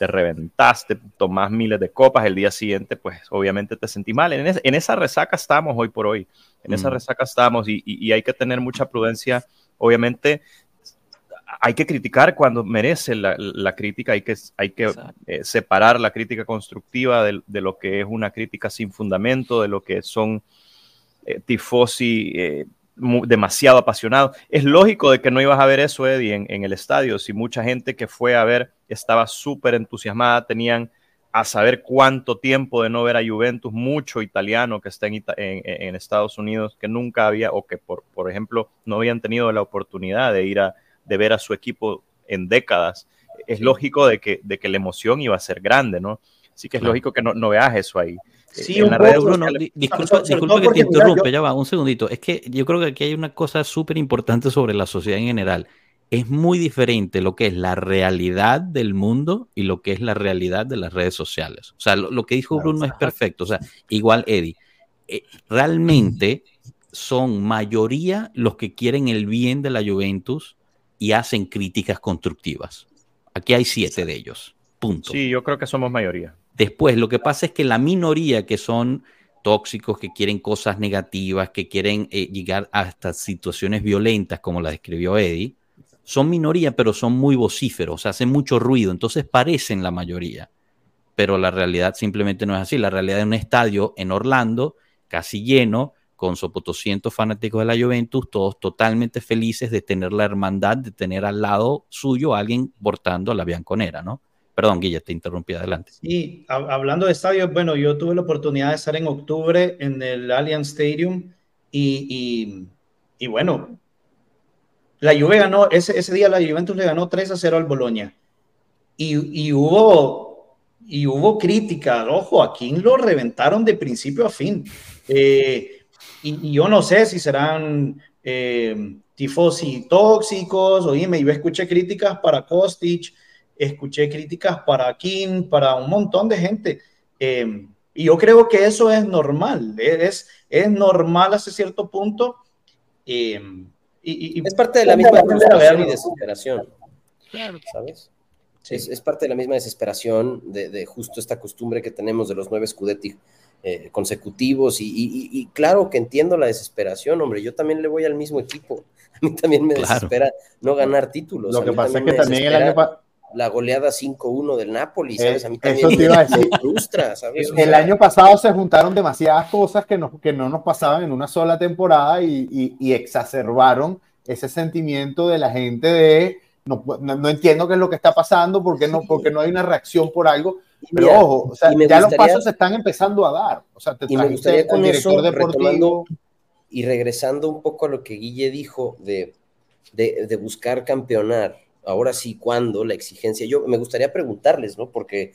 reventaste, tomás miles de copas, el día siguiente, pues obviamente te sentí mal. En, en esa resaca estamos hoy por hoy. En esa resaca estamos y, hay que tener mucha prudencia. Obviamente, hay que criticar cuando merece la, crítica, hay que, hay que eh, separar la crítica constructiva de, lo que es una crítica sin fundamento, de lo que son eh, tifosi eh, demasiado apasionados. Es lógico de que no ibas a ver eso, Eddie, en, en el estadio, si mucha gente que fue a ver estaba súper entusiasmada, tenían a saber cuánto tiempo de no ver a Juventus, mucho italiano que está en, Estados Unidos, que nunca había, o que por, por, ejemplo no habían tenido la oportunidad de ir a, de ver a su equipo en décadas. Es lógico de que, de que la emoción iba a ser grande, ¿no? Así que es lógico que no, no veas eso ahí. Sí, en la Bruno, disculpa, disculpa que te interrumpe, ya va, un segundito. Es que yo creo que aquí hay una cosa súper importante sobre la sociedad en general es muy diferente lo que es la realidad del mundo y lo que es la realidad de las redes sociales. O sea, lo, que dijo Bruno es perfecto. O sea, igual Eddie, eh, realmente son mayoría los que quieren el bien de la Juventus y hacen críticas constructivas. Aquí hay siete de ellos. Punto. Sí, yo creo que somos mayoría. Después, lo que pasa es que la minoría que son tóxicos, que quieren cosas negativas, que quieren eh, llegar hasta situaciones violentas, como la describió Eddie, son minoría, pero son muy vocíferos, hacen mucho ruido, entonces parecen la mayoría. Pero la realidad simplemente no es así. La realidad es un estadio en Orlando, casi lleno, con sopotoscientos fanáticos de la Juventus, todos totalmente felices de tener la hermandad, de tener al lado suyo a alguien portando a la Bianconera, ¿no? Perdón, Guilla, te interrumpí adelante. Sí, hablando de estadios, bueno, yo tuve la oportunidad de estar en octubre en el Allianz Stadium y, y, y bueno, la Juve ganó, ese, ese día la Juventus le ganó 3 a 0 al Boloña. Y, hubo, y hubo crítica, ojo, a quién lo reventaron de principio a fin. Eh, y, yo no sé si serán eh, tifosi tóxicos, oíme, yo escuché críticas para Kostic, escuché críticas para Kim, para un montón de gente. Eh, y yo creo que eso es normal, es, es normal hasta cierto punto. Eh, es parte de la misma frustración y desesperación. ¿Sabes? Es, parte de la misma desesperación de, justo esta costumbre que tenemos de los nueve Scudetti eh, consecutivos. Y, claro que entiendo la desesperación, hombre. Yo también le voy al mismo equipo. A mí también me desespera no ganar títulos. Lo que pasa es que también el año pasado la goleada 5-1 del Napoli, ¿sabes? A mí también me frustra, ¿sabes? el año pasado se juntaron demasiadas cosas que, no, que no nos pasaban en una sola temporada y, y, exacerbaron ese sentimiento de la gente de no, no, entiendo qué es lo que está pasando, porque no, porque no hay una reacción por algo. Pero ojo, o sea, ya los pasos se están empezando a dar. O sea, te y me gustaría con eso, deportivo. y regresando un poco a lo que Guille dijo de, de, de buscar campeonar ahora sí, ¿cuándo? La exigencia. Yo me gustaría preguntarles, ¿no? Porque,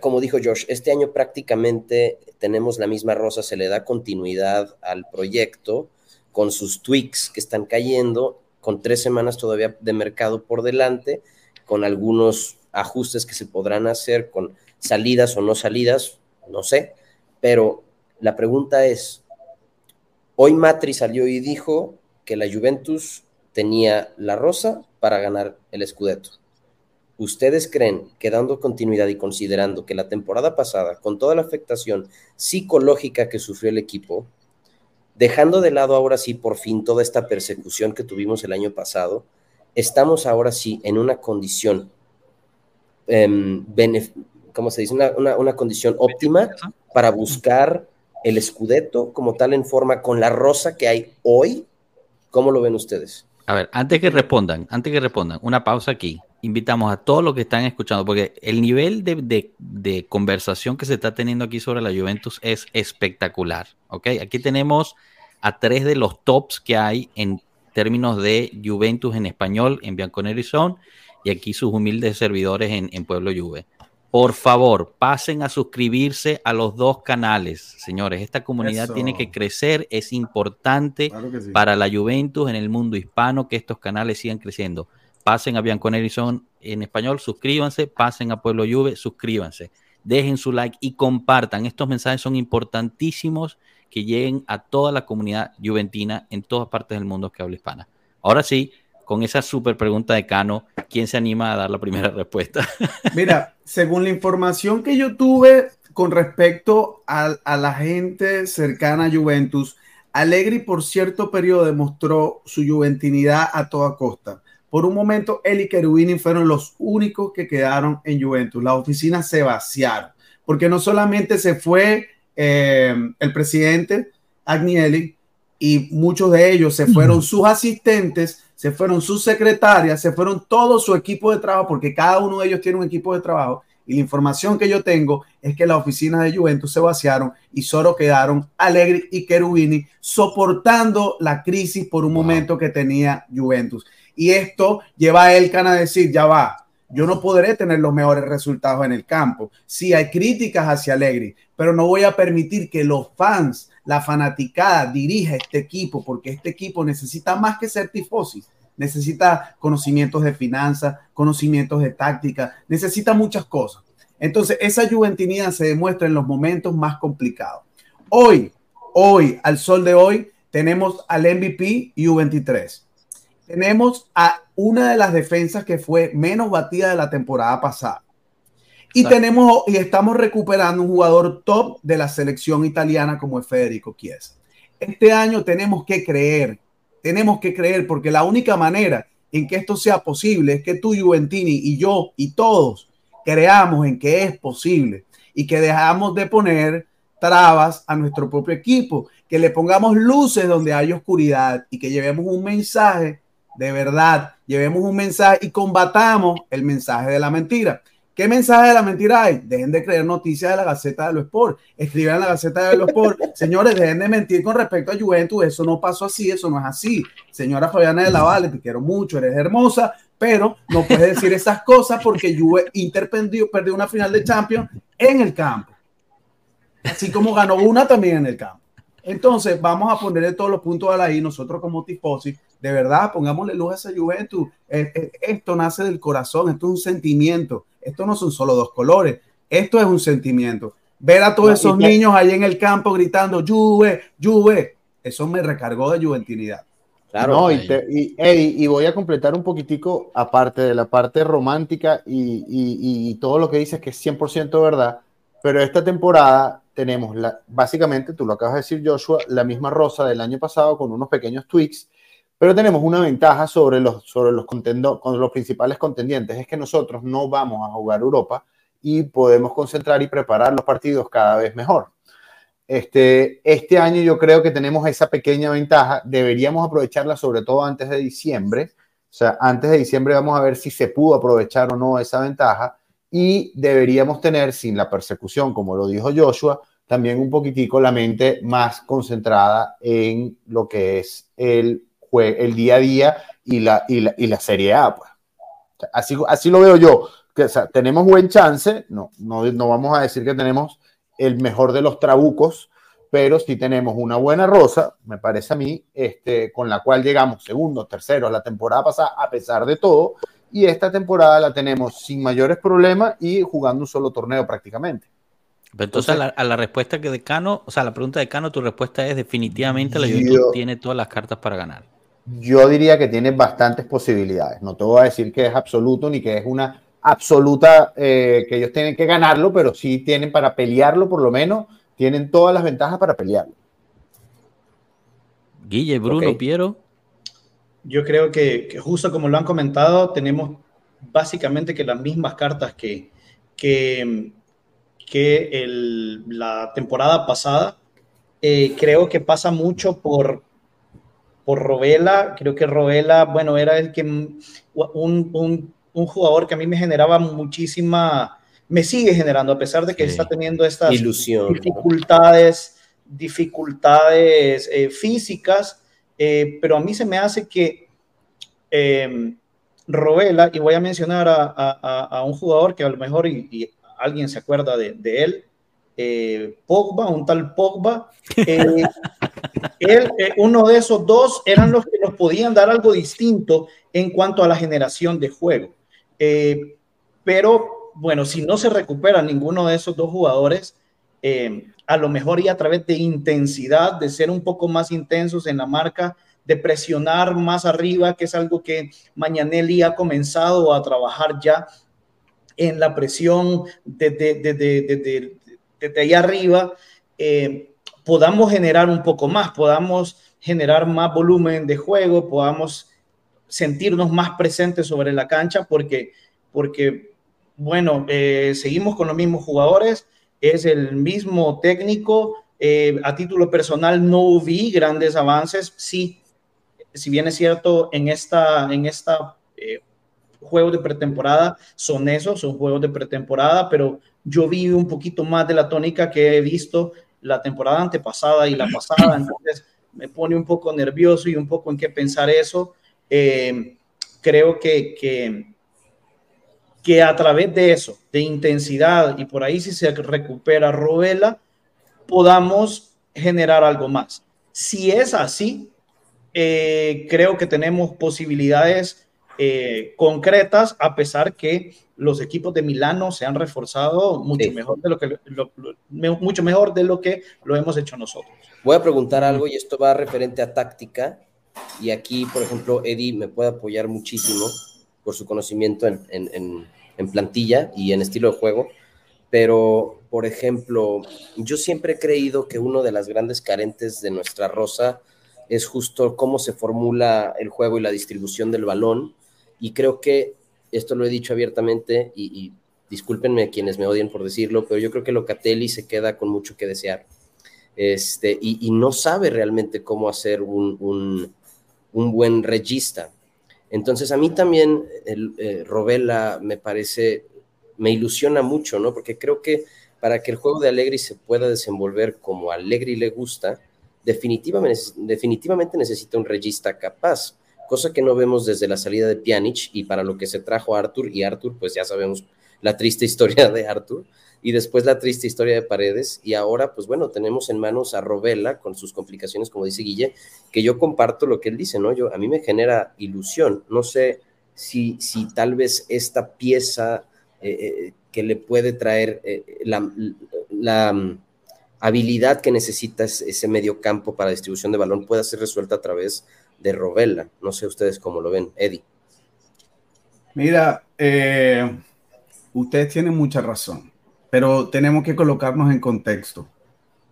como dijo Josh, este año prácticamente tenemos la misma rosa, se le da continuidad al proyecto con sus tweaks que están cayendo, con tres semanas todavía de mercado por delante, con algunos ajustes que se podrán hacer, con salidas o no salidas, no sé, pero la pregunta es, hoy Matri salió y dijo que la Juventus tenía la rosa para ganar el Scudetto. ¿Ustedes creen que dando continuidad y considerando que la temporada pasada, con toda la afectación psicológica que sufrió el equipo, dejando de lado ahora sí por fin toda esta persecución que tuvimos el año pasado, estamos ahora sí en una condición, eh, ¿cómo se dice? Una, una, condición óptima para buscar el Scudetto como tal en forma con la rosa que hay hoy. ¿Cómo lo ven ustedes? A ver, antes que respondan, antes que respondan, una pausa aquí. Invitamos a todos los que están escuchando, porque el nivel de, conversación que se está teniendo aquí sobre la Juventus es espectacular. ¿ok? Aquí tenemos a tres de los tops que hay en términos de Juventus en español, en Bianconeri Zone, y aquí sus humildes servidores en, en Pueblo Juve. Por favor, pasen a suscribirse a los dos canales, señores. Esta comunidad tiene que crecer, es importante para la Juventus en el mundo hispano que estos canales sigan creciendo. Pasen a Bianco en español, suscríbanse, pasen a Pueblo Juve, suscríbanse. Dejen su like y compartan. Estos mensajes son importantísimos que lleguen a toda la comunidad juventina en todas partes del mundo que habla hispana. Ahora sí, con esa súper pregunta de Cano, ¿quién se anima a dar la primera respuesta? Mira, según la información que yo tuve con respecto a, la gente cercana a Juventus, Allegri por cierto periodo demostró su juventinidad a toda costa. Por un momento, él y Cherubini fueron los únicos que quedaron en Juventus. Las oficinas se vaciaron, porque no solamente se fue eh, el presidente Agnelli, y muchos de ellos se fueron sus asistentes, se fueron sus secretarias, se fueron todo su equipo de trabajo, porque cada uno de ellos tiene un equipo de trabajo, Y la información que yo tengo es que las oficinas de Juventus se vaciaron y solo quedaron Allegri y Cherubini soportando la crisis por un momento que tenía Juventus. Y esto lleva a Elkan a decir, ya va, yo no podré tener los mejores resultados en el campo. Sí, hay críticas hacia Allegri, pero no voy a permitir que los fans, la fanaticada, dirija este equipo, porque este equipo necesita más que ser tifosis. Necesita conocimientos de finanzas, conocimientos de táctica, necesita muchas cosas. Entonces, esa juventinidad se demuestra en los momentos más complicados. Hoy, hoy, al sol de hoy, tenemos al MVP U23 tenemos a una de las defensas que fue menos batida de la temporada pasada. Y tenemos y estamos recuperando un jugador top de la selección italiana como es Federico Chiesa. Este año tenemos que creer, tenemos que creer porque la única manera en que esto sea posible es que tú, Juventini, y yo y todos creamos en que es posible y que dejamos de poner trabas a nuestro propio equipo, que le pongamos luces donde hay oscuridad y que llevemos un mensaje de verdad, llevemos un mensaje y combatamos el mensaje de la mentira. ¿Qué mensaje de la mentira hay? Dejen de creer noticias de la Gaceta de los Sport. Escriban en la Gaceta de los Sport. Señores, dejen de mentir con respecto a Juventus. Eso no pasó así, eso no es así. Señora Fabiana de la Valle, te quiero mucho, eres hermosa, pero no puedes decir esas cosas porque Juve Inter perdió, perdió una final de Champions en el campo. Así como ganó una también en el campo. Entonces, vamos a ponerle todos los puntos a la I, nosotros como tifosi, de verdad, pongámosle luz a esa juventud. Eh, eh, esto nace del corazón, esto es un sentimiento, esto no son solo dos colores, esto es un sentimiento. Ver a todos esos niños ahí en el campo gritando, Juve, Juve, eso me recargó de juventinidad. Claro, y, y, voy a completar un poquitico, aparte de la parte romántica y, y todo lo que dices que es 100% verdad, pero esta temporada tenemos la, básicamente, tú lo acabas de decir Joshua, la misma rosa del año pasado con unos pequeños tweaks, pero tenemos una ventaja sobre los, sobre los, con los principales contendientes, es que nosotros no vamos a jugar Europa y podemos concentrar y preparar los partidos cada vez mejor. Este, este año yo creo que tenemos esa pequeña ventaja, deberíamos aprovecharla sobre todo antes de diciembre, o sea, antes de diciembre vamos a ver si se pudo aprovechar o no esa ventaja y deberíamos tener, sin la persecución, como lo dijo Joshua, también un poquitico la mente más concentrada en lo que es el, el día a día y la, y la, y la Serie A. Pues. Así, así lo veo yo. Que, tenemos buen chance, no, no, no vamos a decir que tenemos el mejor de los trabucos, pero sí tenemos una buena rosa, me parece a mí, este, con la cual llegamos segundo, tercero la temporada pasada, a pesar de todo, y esta temporada la tenemos sin mayores problemas y jugando un solo torneo prácticamente entonces, a, la, respuesta que de Cano, o sea, la pregunta de Cano, tu respuesta es definitivamente la Juventus tiene todas las cartas para ganar. Yo diría que tiene bastantes posibilidades. No te voy a decir que es absoluto ni que es una absoluta eh, que ellos tienen que ganarlo, pero sí tienen para pelearlo, por lo menos, tienen todas las ventajas para pelearlo. Guille, Bruno, Piero. Yo creo que, justo como lo han comentado, tenemos básicamente que las mismas cartas que, que que la temporada pasada. Eh, creo que pasa mucho por, por Robela. Creo que Robela, bueno, era el que un, un, un, jugador que a mí me generaba muchísima, me sigue generando, a pesar de que está teniendo estas Ilusión, dificultades, dificultades eh, físicas, eh, pero a mí se me hace que eh, Robela, y voy a mencionar a, a, a, un jugador que a lo mejor, y alguien se acuerda de, él, eh, Pogba, un tal Pogba. Eh, él, eh, uno de esos dos eran los que nos podían dar algo distinto en cuanto a la generación de juego. pero bueno, si no se recupera ninguno de esos dos jugadores, a lo mejor y a través de intensidad, de ser un poco más intensos en la marca, de presionar más arriba, que es algo que Mañanelli ha comenzado a trabajar ya en la presión desde, desde, allá arriba, eh, podamos generar un poco más, podamos generar más volumen de juego, podamos sentirnos más presentes sobre la cancha, porque, porque bueno, eh, seguimos con los mismos jugadores, es el mismo técnico, eh, a título personal no vi grandes avances, sí, si bien es cierto, en esta, en esta juegos de pretemporada son esos, son juegos de pretemporada, pero yo vi un poquito más de la tónica que he visto la temporada antepasada y la pasada, entonces me pone un poco nervioso y un poco en qué pensar eso. Eh, creo que, que, que, a través de eso, de intensidad y por ahí si se recupera Robela, podamos generar algo más. Si es así, eh, creo que tenemos posibilidades eh, concretas, a pesar que los equipos de Milano se han reforzado mucho mejor de lo que mucho mejor de lo que lo hemos hecho nosotros. Voy a preguntar algo y esto va referente a táctica. Y aquí, por ejemplo, Eddie me puede apoyar muchísimo por su conocimiento en, en, en plantilla y en estilo de juego, pero por ejemplo, yo siempre he creído que uno de las grandes carentes de nuestra rosa es justo cómo se formula el juego y la distribución del balón y creo que esto lo he dicho abiertamente y, discúlpenme quienes me odien por decirlo, pero yo creo que Locatelli se queda con mucho que desear. Este, y, no sabe realmente cómo hacer un, buen regista. Entonces a mí también el, eh, Robela me parece, me ilusiona mucho, ¿no? Porque creo que para que el juego de Allegri se pueda desenvolver como a Allegri le gusta, definitivamente, definitivamente necesita un regista capaz cosa que no vemos desde la salida de Pjanic y para lo que se trajo Arthur y Arthur, pues ya sabemos la triste historia de Arthur y después la triste historia de Paredes y ahora pues bueno, tenemos en manos a Robela con sus complicaciones como dice Guille, que yo comparto lo que él dice, ¿no? Yo a mí me genera ilusión, no sé si, si tal vez esta pieza eh, eh, que le puede traer eh, la, la mm, habilidad que necesita ese medio campo para distribución de balón pueda ser resuelta a través de Robella. No sé ustedes cómo lo ven, Eddie. Mira, eh, ustedes tienen mucha razón, pero tenemos que colocarnos en contexto.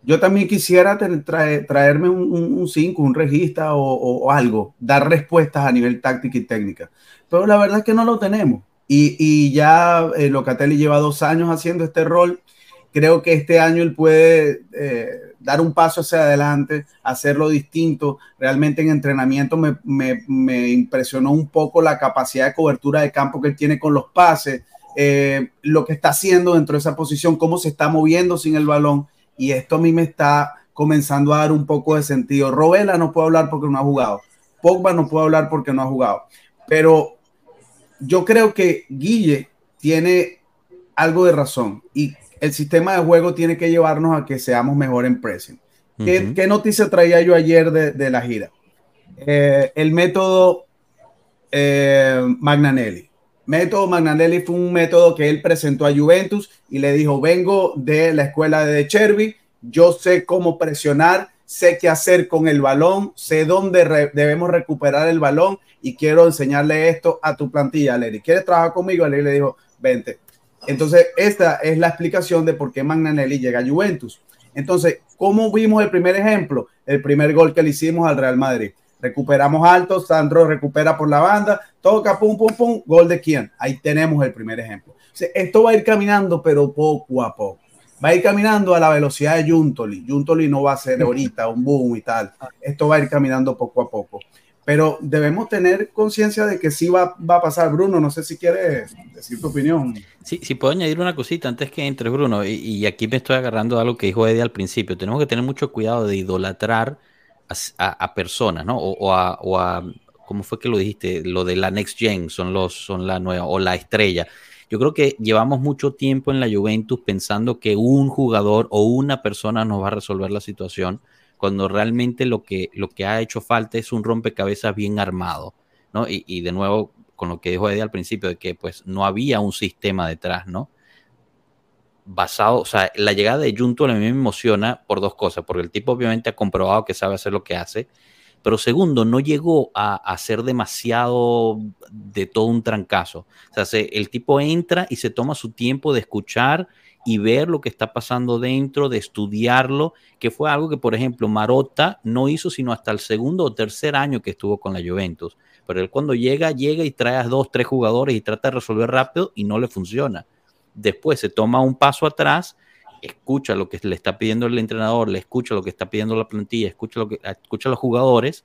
Yo también quisiera traerme un 5, un, regista o, algo, dar respuestas a nivel táctica y técnica, pero la verdad es que no lo tenemos. Y, ya eh, Locatelli lleva dos años haciendo este rol. Creo que este año él puede eh, dar un paso hacia adelante, hacerlo distinto. Realmente en entrenamiento me, impresionó un poco la capacidad de cobertura de campo que él tiene con los pases, eh, lo que está haciendo dentro de esa posición, cómo se está moviendo sin el balón. Y esto a mí me está comenzando a dar un poco de sentido. Robela no puedo hablar porque no ha jugado. Pogba no puedo hablar porque no ha jugado. Pero yo creo que Guille tiene algo de razón. Y el sistema de juego tiene que llevarnos a que seamos mejor en pressing. ¿Qué, noticia traía yo ayer de, la gira? Eh, el método eh, Magnanelli. Método Magnanelli fue un método que él presentó a Juventus y le dijo, vengo de la escuela de Chervi, yo sé cómo presionar, sé qué hacer con el balón, sé dónde debemos recuperar el balón y quiero enseñarle esto a tu plantilla, Leri. ¿Quieres trabajar conmigo? Leri le dijo, vente. Entonces, esta es la explicación de por qué Magnanelli llega a Juventus. Entonces, ¿cómo vimos el primer ejemplo? El primer gol que le hicimos al Real Madrid. Recuperamos alto, Sandro recupera por la banda, toca, pum, pum, pum, gol de quién. Ahí tenemos el primer ejemplo. esto va a ir caminando, pero poco a poco. Va a ir caminando a la velocidad de Juntoli. Juntoli no va a ser ahorita un boom y tal. Esto va a ir caminando poco a poco pero debemos tener conciencia de que sí va, va, a pasar. Bruno, no sé si quieres decir tu opinión. Sí, sí puedo añadir una cosita antes que entre Bruno, y, aquí me estoy agarrando a lo que dijo Eddie al principio. Tenemos que tener mucho cuidado de idolatrar a, personas, ¿no? O, a, o, a, ¿cómo fue que lo dijiste? Lo de la Next Gen, son, los, son la nueva, o la estrella. Yo creo que llevamos mucho tiempo en la Juventus pensando que un jugador o una persona nos va a resolver la situación cuando realmente lo que, lo que ha hecho falta es un rompecabezas bien armado, ¿no? Y, de nuevo, con lo que dijo Eddie al principio, de que pues no había un sistema detrás, ¿no? Basado, o sea, la llegada de Junto a mí me emociona por dos cosas, porque el tipo obviamente ha comprobado que sabe hacer lo que hace, pero segundo, no llegó a, ser demasiado de todo un trancazo. O sea, el tipo entra y se toma su tiempo de escuchar y ver lo que está pasando dentro, de estudiarlo, que fue algo que, por ejemplo, Marotta no hizo sino hasta el segundo o tercer año que estuvo con la Juventus. Pero él cuando llega, llega y trae a dos, tres jugadores y trata de resolver rápido y no le funciona. Después se toma un paso atrás, escucha lo que le está pidiendo el entrenador, le escucha lo que está pidiendo la plantilla, escucha, lo que, escucha a los jugadores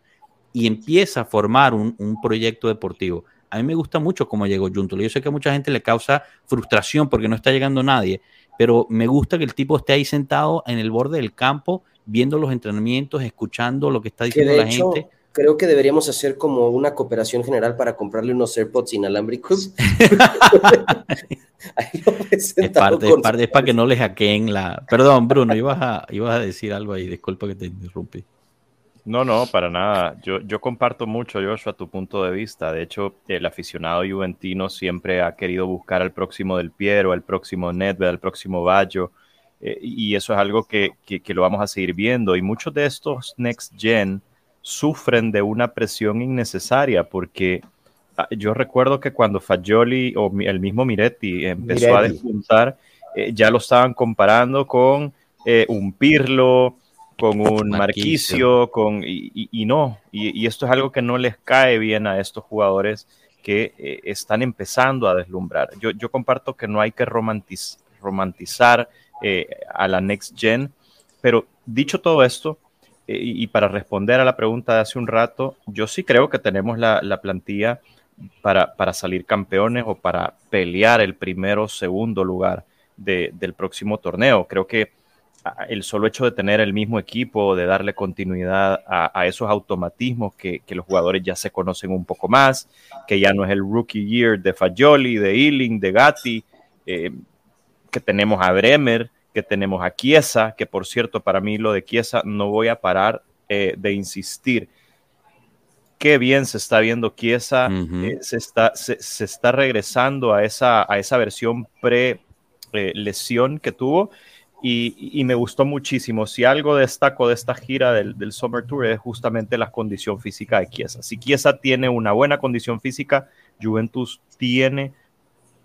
y empieza a formar un, un proyecto deportivo. a mí me gusta mucho cómo llegó Junto. Yo sé que a mucha gente le causa frustración porque no está llegando nadie, pero me gusta que el tipo esté ahí sentado en el borde del campo, viendo los entrenamientos, escuchando lo que está diciendo la gente creo que deberíamos hacer como una cooperación general para comprarle unos AirPods inalámbricos. es parte, es para que no les hackeen la. Perdón, Bruno, ibas a, ibas a decir algo ahí, disculpa que te interrumpí. No, no, para nada. Yo, yo comparto mucho, Joshua, tu punto de vista. De hecho, el aficionado juventino siempre ha querido buscar al próximo Del Piero, al próximo Nedved, al próximo Baggio. Eh, y eso es algo que, que, que, lo vamos a seguir viendo. Y muchos de estos Next Gen sufren de una presión innecesaria porque ah, yo recuerdo que cuando Fagioli o el mismo Miretti empezó a despuntar, eh, ya lo estaban comparando con eh, un Pirlo, con un Marquicio, con, y, no, y, esto es algo que no les cae bien a estos jugadores que eh, están empezando a deslumbrar. Yo, yo, comparto que no hay que romantizar a la Next Gen, pero dicho todo esto, eh, y, para responder a la pregunta de hace un rato, yo sí creo que tenemos la, plantilla para, para, salir campeones o para pelear el primero o segundo lugar del próximo torneo. Creo que el solo hecho de tener el mismo equipo, de darle continuidad a, esos automatismos que, los jugadores ya se conocen un poco más, que ya no es el rookie year de Fagioli, de Ealing, de Gatti, eh, que tenemos a Bremer, que tenemos a Chiesa, que por cierto, para mí lo de Chiesa no voy a parar eh, de insistir. Qué bien se está viendo Chiesa, eh, se, está, se, está regresando a esa, a esa versión pre-lesión que tuvo y, me gustó muchísimo. Si algo destaco de esta gira del, del, Summer Tour es justamente la condición física de Chiesa. Si Chiesa tiene una buena condición física, Juventus tiene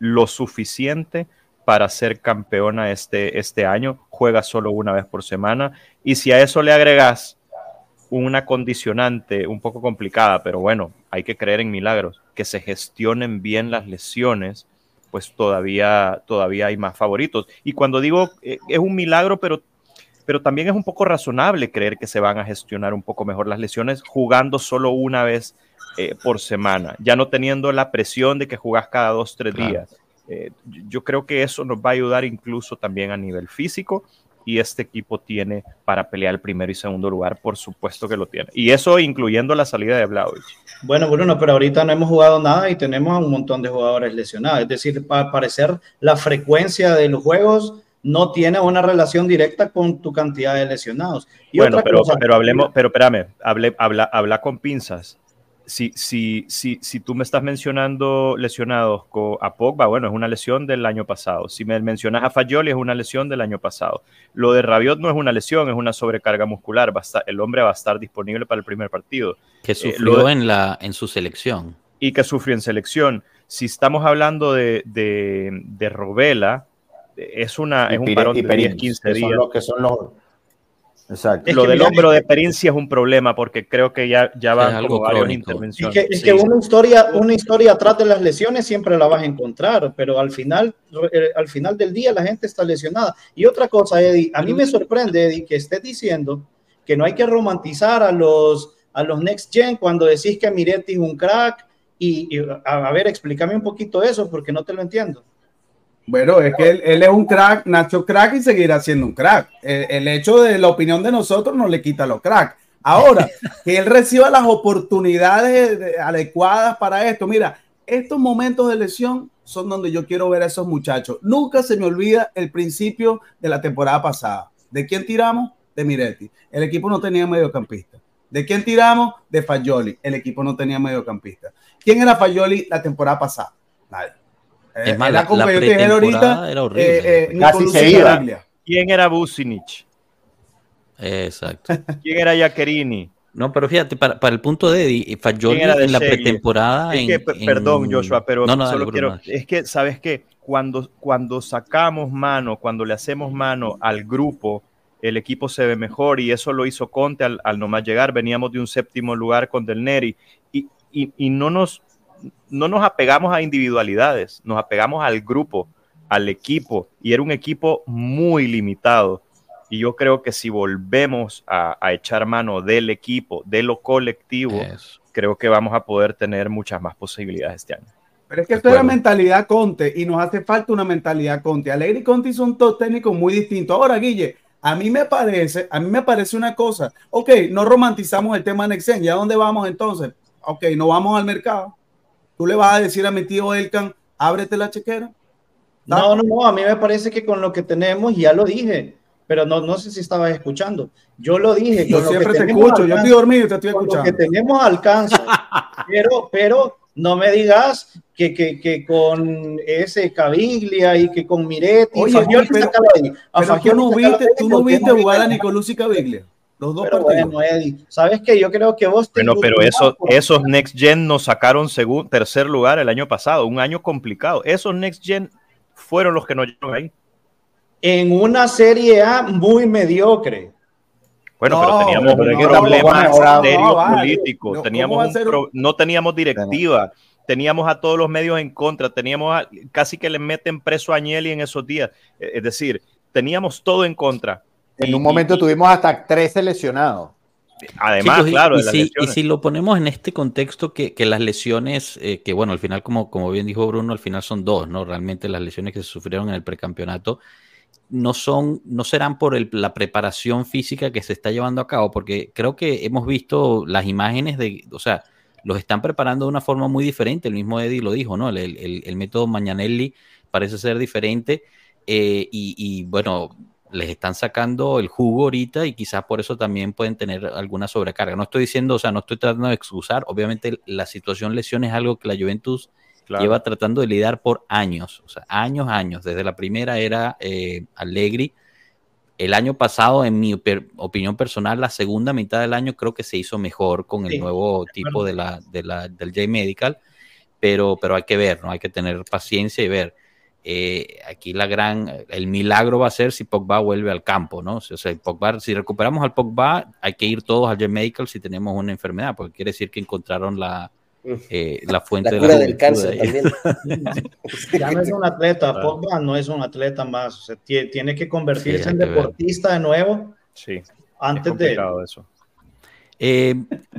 lo suficiente para ser campeona este, este año. Juega solo una vez por semana. Y si a eso le agregas una condicionante un poco complicada, pero bueno, hay que creer en milagros, que se gestionen bien las lesiones, pues todavía, todavía hay más favoritos. Y cuando digo eh, es un milagro, pero, pero también es un poco razonable creer que se van a gestionar un poco mejor las lesiones jugando solo una vez eh, por semana, ya no teniendo la presión de que jugás cada dos, tres días. Eh, yo creo que eso nos va a ayudar incluso también a nivel físico y este equipo tiene para pelear el primero y segundo lugar, por supuesto que lo tiene. Y eso incluyendo la salida de Vlaovic. Bueno, Bruno, pero ahorita no hemos jugado nada y tenemos un montón de jugadores lesionados. Es decir, para parecer la frecuencia de los juegos no tiene una relación directa con tu cantidad de lesionados. bueno, pero, pero hablemos, pero espérame, hable, habla, habla con pinzas si, si, si, si tú me estás mencionando lesionados a Pogba, bueno, es una lesión del año pasado. Si me mencionas a Fagioli, es una lesión del año pasado. Lo de Rabiot no es una lesión, es una sobrecarga muscular. el hombre va a estar disponible para el primer partido. Que eh, sufrió en, la, en su selección. Y que sufrió en selección. Si estamos hablando de, de, de Robela, es, una, es un parón de 10, 15 días. que son los, Exacto. lo del hombro de Perincia es un problema porque creo que ya, ya van como varias intervenciones. Es que, una, historia, una historia atrás de las lesiones siempre la vas a encontrar, pero al final, eh, al final del día la gente está lesionada. Y otra cosa, Eddie, a mí me sorprende, Eddie, que estés diciendo que no hay que romantizar a los, a los Next Gen cuando decís que Miretti es un crack. Y, y a, a ver, explícame un poquito eso porque no te lo entiendo. Bueno, es que él, es un crack, Nacho crack y seguirá siendo un crack. El, hecho de la opinión de nosotros no le quita los crack. Ahora, que él reciba las oportunidades adecuadas para esto. Mira, estos momentos de lesión son donde yo quiero ver a esos muchachos. Nunca se me olvida el principio de la temporada pasada. ¿De quién tiramos? De Miretti. El equipo no tenía mediocampista. ¿De quién tiramos? De Fagioli. El equipo no tenía mediocampista. ¿Quién era Fagioli la temporada pasada? Nadie. Es más, la, la, ahorita, era horrible. Eh, eh, Casi se iba. ¿Quién era Bucinich? Exacto. ¿Quién era Jaquerini? No, pero fíjate, para, para el punto de Eddie, Fagioli en la pretemporada. Es que, perdón, Joshua, pero solo quiero. Es que, ¿sabes qué? Cuando, cuando sacamos mano, cuando le hacemos mano al grupo, el equipo se ve mejor y eso lo hizo Conte al, al nomás llegar. Veníamos de un séptimo lugar con Del Neri y, y, y no nos no nos apegamos a individualidades, nos apegamos al grupo, al equipo, y era un equipo muy limitado. Y yo creo que si volvemos a, echar mano del equipo, de lo colectivo, creo que vamos a poder tener muchas más posibilidades este año. Pero es que esto es la mentalidad Conte y nos hace falta una mentalidad Conte. Alegre y Conte son dos técnicos muy distintos. Ahora, Guille, a mí me parece, a mí me parece una cosa. Ok, no romantizamos el tema Nexen. ¿Ya dónde vamos entonces? Ok, no vamos al mercado. Tú le vas a decir a mi tío Elkan, ábrete la chequera. No, no, no, a mí me parece que con lo que tenemos, ya lo dije, pero no, no sé si estabas escuchando. Yo lo dije. Yo siempre te escucho, yo estoy dormido y te estoy escuchando. Lo que tenemos alcance, pero, pero no me digas que, que, que, con ese Caviglia y que con Miretti. Oye, pero, pero tú no viste, tú no viste jugar a Nicolucci Caviglia. Los dos pero partidos. Bueno, Eddie, sabes que yo creo que vos. Bueno, pero eso, esos Next Gen nos sacaron segundo, tercer lugar el año pasado, un año complicado. Esos Next Gen fueron los que nos llevaron ahí. En una Serie A muy mediocre. Bueno, pero teníamos un problema serio político, teníamos no teníamos directiva, teníamos a todos los medios en contra, teníamos casi que le meten preso a Agnelli en esos días. E, es decir, teníamos todo en contra. En un momento tuvimos hasta tres seleccionados. Además, claro, y, si, y, si, lo ponemos en este contexto que, que las lesiones, eh, que bueno, al final, como, como bien dijo Bruno, al final son dos, ¿no? Realmente las lesiones que se sufrieron en el precampeonato no son, no serán por la preparación física que se está llevando a cabo, porque creo que hemos visto las imágenes de, o sea, los están preparando de una forma muy diferente. El mismo Eddie lo dijo, ¿no? El, método Mañanelli parece ser diferente. Eh, y, y, bueno, les están sacando el jugo ahorita y quizás por eso también pueden tener alguna sobrecarga. No estoy diciendo, o sea, no estoy tratando de excusar. Obviamente la situación lesión es algo que la Juventus lleva tratando de lidiar por años, o sea, años, años. Desde la primera era eh, Allegri. El año pasado, en mi opinión personal, la segunda mitad del año creo que se hizo mejor con el nuevo tipo de la, de la, del J-Medical, pero, pero hay que ver, ¿no? Hay que tener paciencia y ver. Eh, aquí la gran, el milagro va a ser si Pogba vuelve al campo, ¿no? O sea, Pogba, si recuperamos al Pogba, hay que ir todos al J-Medical si tenemos una enfermedad, porque quiere decir que encontraron la, eh, la fuente de la del cáncer también. ya no es un atleta. Pogba no es un atleta más, tiene que convertirse en deportista de nuevo. Sí. Antes de eso. Eh,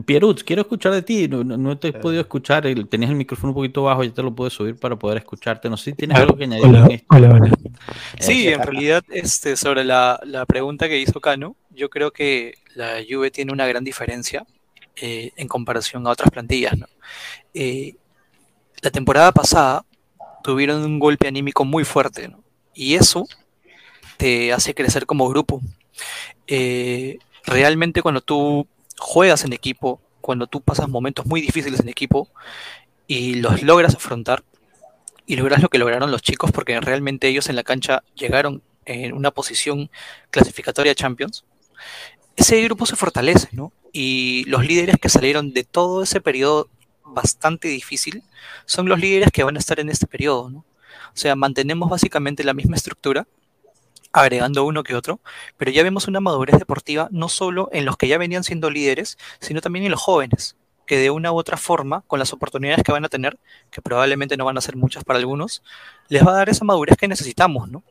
Pierut, quiero escuchar de ti. No, te he podido escuchar. Tenías el micrófono un poquito bajo, ya te lo puedo subir para poder escucharte. No sé si tienes algo que añadir hola, Hola, hola. Sí, en realidad, este, sobre la, la, pregunta que hizo Cano, yo creo que la Juve tiene una gran diferencia eh, en comparación a otras plantillas. Eh, la temporada pasada tuvieron un golpe anímico muy fuerte y eso te hace crecer como grupo. Eh, realmente cuando tú juegas en equipo, cuando tú pasas momentos muy difíciles en equipo y los logras afrontar y logras lo que lograron los chicos porque realmente ellos en la cancha llegaron en una posición clasificatoria Champions, ese grupo se fortalece, ¿no? y los líderes que salieron de todo ese periodo bastante difícil son los líderes que van a estar en este periodo, ¿no? O sea, mantenemos básicamente la misma estructura, agregando uno que otro, pero ya vemos una madurez deportiva no solo en los que ya venían siendo líderes, sino también en los jóvenes, que de una u otra forma, con las oportunidades que van a tener, que probablemente no van a ser muchas para algunos, les va a dar esa madurez que necesitamos, ¿no?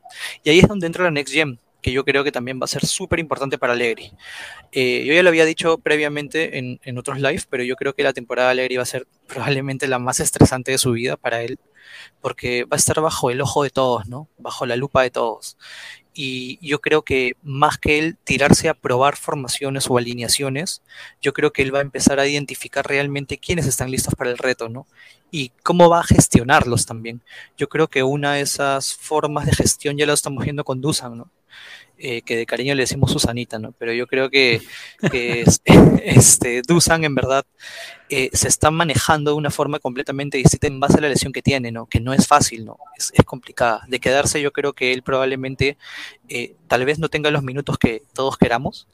Y ahí es donde entra la Next Gen, que yo creo que también va a ser súper importante para Allegri. Eh, yo ya lo había dicho previamente en, otros live, pero yo creo que la temporada de Allegri va a ser probablemente la más estresante de su vida para él, porque va a estar bajo el ojo de todos, ¿no? Bajo la lupa de todos. Y yo creo que más que él tirarse a probar formaciones o alineaciones, yo creo que él va a empezar a identificar realmente quiénes están listos para el reto, ¿no? Y cómo va a gestionarlos también. Yo creo que una de esas formas de gestión ya lo estamos viendo con Dusan, ¿no? Eh, que de cariño le decimos Susanita, ¿no? Pero yo creo que, este, Dusan en verdad eh, se está manejando de una forma completamente distinta en base a la lesión que tiene, ¿no? Que no es fácil, ¿no? Es, complicada. De quedarse yo creo que él probablemente eh, tal vez no tenga los minutos que todos queramos,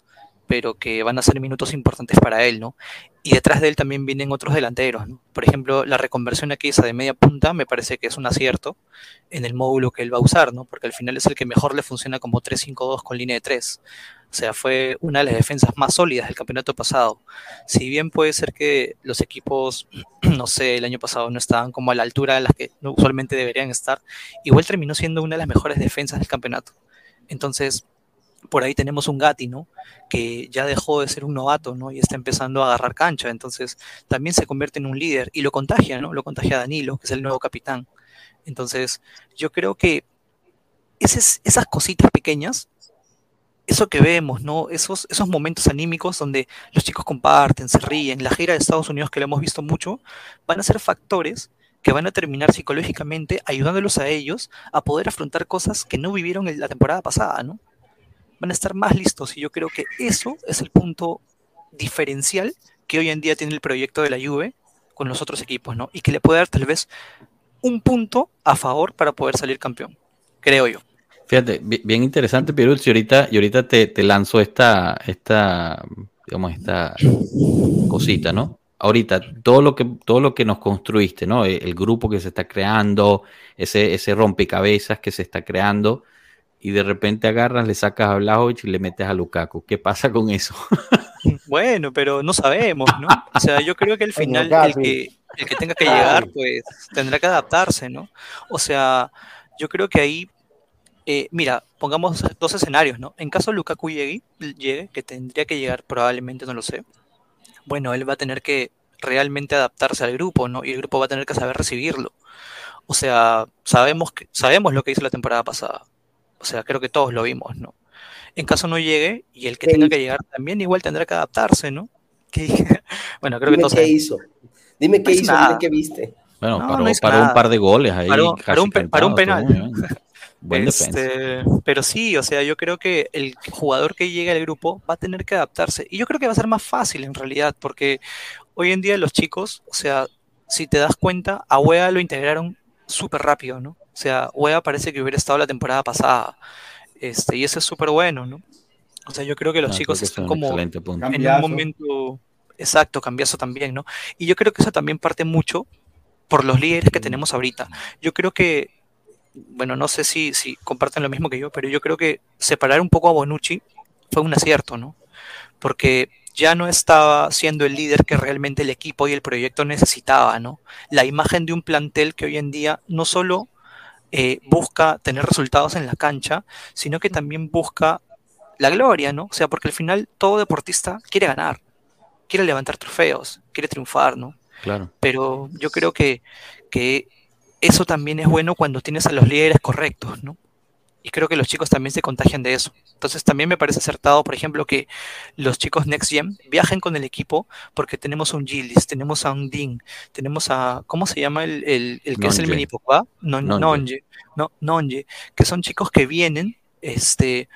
pero que van a ser minutos importantes para él, ¿no? Y detrás de él también vienen otros delanteros, ¿no? Por ejemplo, la reconversión aquí esa de media punta me parece que es un acierto en el módulo que él va a usar, ¿no? Porque al final es el que mejor le funciona como 3-5-2 con línea de 3. O sea, fue una de las defensas más sólidas del campeonato pasado. Si bien puede ser que los equipos, no sé, el año pasado no estaban como a la altura de las que usualmente deberían estar, igual terminó siendo una de las mejores defensas del campeonato. Entonces, por ahí tenemos un Gatti, ¿no? Que ya dejó de ser un novato, ¿no? Y está empezando a agarrar cancha, entonces también se convierte en un líder y lo contagia, ¿no? Lo contagia Danilo, que es el nuevo capitán. Entonces, yo creo que esas, esas cositas pequeñas, eso que vemos, ¿no? Esos, esos momentos anímicos donde los chicos comparten, se ríen, la gira de Estados Unidos que lo hemos visto mucho, van a ser factores que van a terminar psicológicamente ayudándolos a ellos a poder afrontar cosas que no vivieron en la temporada pasada, ¿no? Van a estar más listos y yo creo que eso es el punto diferencial que hoy en día tiene el proyecto de la Juve con los otros equipos, ¿no? Y que le puede dar tal vez un punto a favor para poder salir campeón, creo yo. Fíjate, bien interesante, Pirul, y ahorita, y ahorita te, te lanzo esta, esta, digamos, esta cosita, ¿no? Ahorita, todo lo que, todo lo que nos construiste, ¿no? El, el grupo que se está creando, ese, ese rompecabezas que se está creando, y de repente agarras, le sacas a Blajovic y le metes a Lukaku. ¿Qué pasa con eso? bueno, pero no sabemos, ¿no? O sea, yo creo que al final el que, el que tenga que llegar, pues tendrá que adaptarse, ¿no? O sea, yo creo que ahí, eh, mira, pongamos dos escenarios, ¿no? En caso Lukaku llegue, llegue, que tendría que llegar probablemente, no lo sé, bueno, él va a tener que realmente adaptarse al grupo, ¿no? Y el grupo va a tener que saber recibirlo. O sea, sabemos, que, sabemos lo que hizo la temporada pasada o sea, creo que todos lo vimos, ¿no? En caso no llegue, y el que tenga que llegar también igual tendrá que adaptarse, ¿no? bueno, creo que todos. ¿Qué hizo? Dime qué hizo, dime qué viste. Bueno, paró, un par de goles ahí. Paró, un, penal. Buen este, pero sí, o sea, yo creo que el jugador que llegue al grupo va a tener que adaptarse. Y yo creo que va a ser más fácil en realidad, porque hoy en día los chicos, o sea, si te das cuenta, a Wea lo integraron súper rápido, ¿no? O sea, Wea parece que hubiera estado la temporada pasada. Este, y eso es súper bueno, ¿no? O sea, yo creo que los ah, chicos están como en un momento exacto, cambiazo también, ¿no? Y yo creo que eso también parte mucho por los líderes que tenemos ahorita. Yo creo que, bueno, no sé si, si comparten lo mismo que yo, pero yo creo que separar un poco a Bonucci fue un acierto, ¿no? Porque ya no estaba siendo el líder que realmente el equipo y el proyecto necesitaba, ¿no? La imagen de un plantel que hoy en día no solo eh, busca tener resultados en la cancha, sino que también busca la gloria, ¿no? O sea, porque al final todo deportista quiere ganar, quiere levantar trofeos, quiere triunfar, ¿no? Claro. Pero yo creo que, que eso también es bueno cuando tienes a los líderes correctos, ¿no? Y creo que los chicos también se contagian de eso. Entonces también me parece acertado, por ejemplo, que los chicos Next Gen viajen con el equipo porque tenemos a un Gillis, tenemos a un Dean, tenemos a, ¿cómo se llama el, el, el que es el mini Pogba? No, Nonje, no, Nonje, que son chicos que vienen este,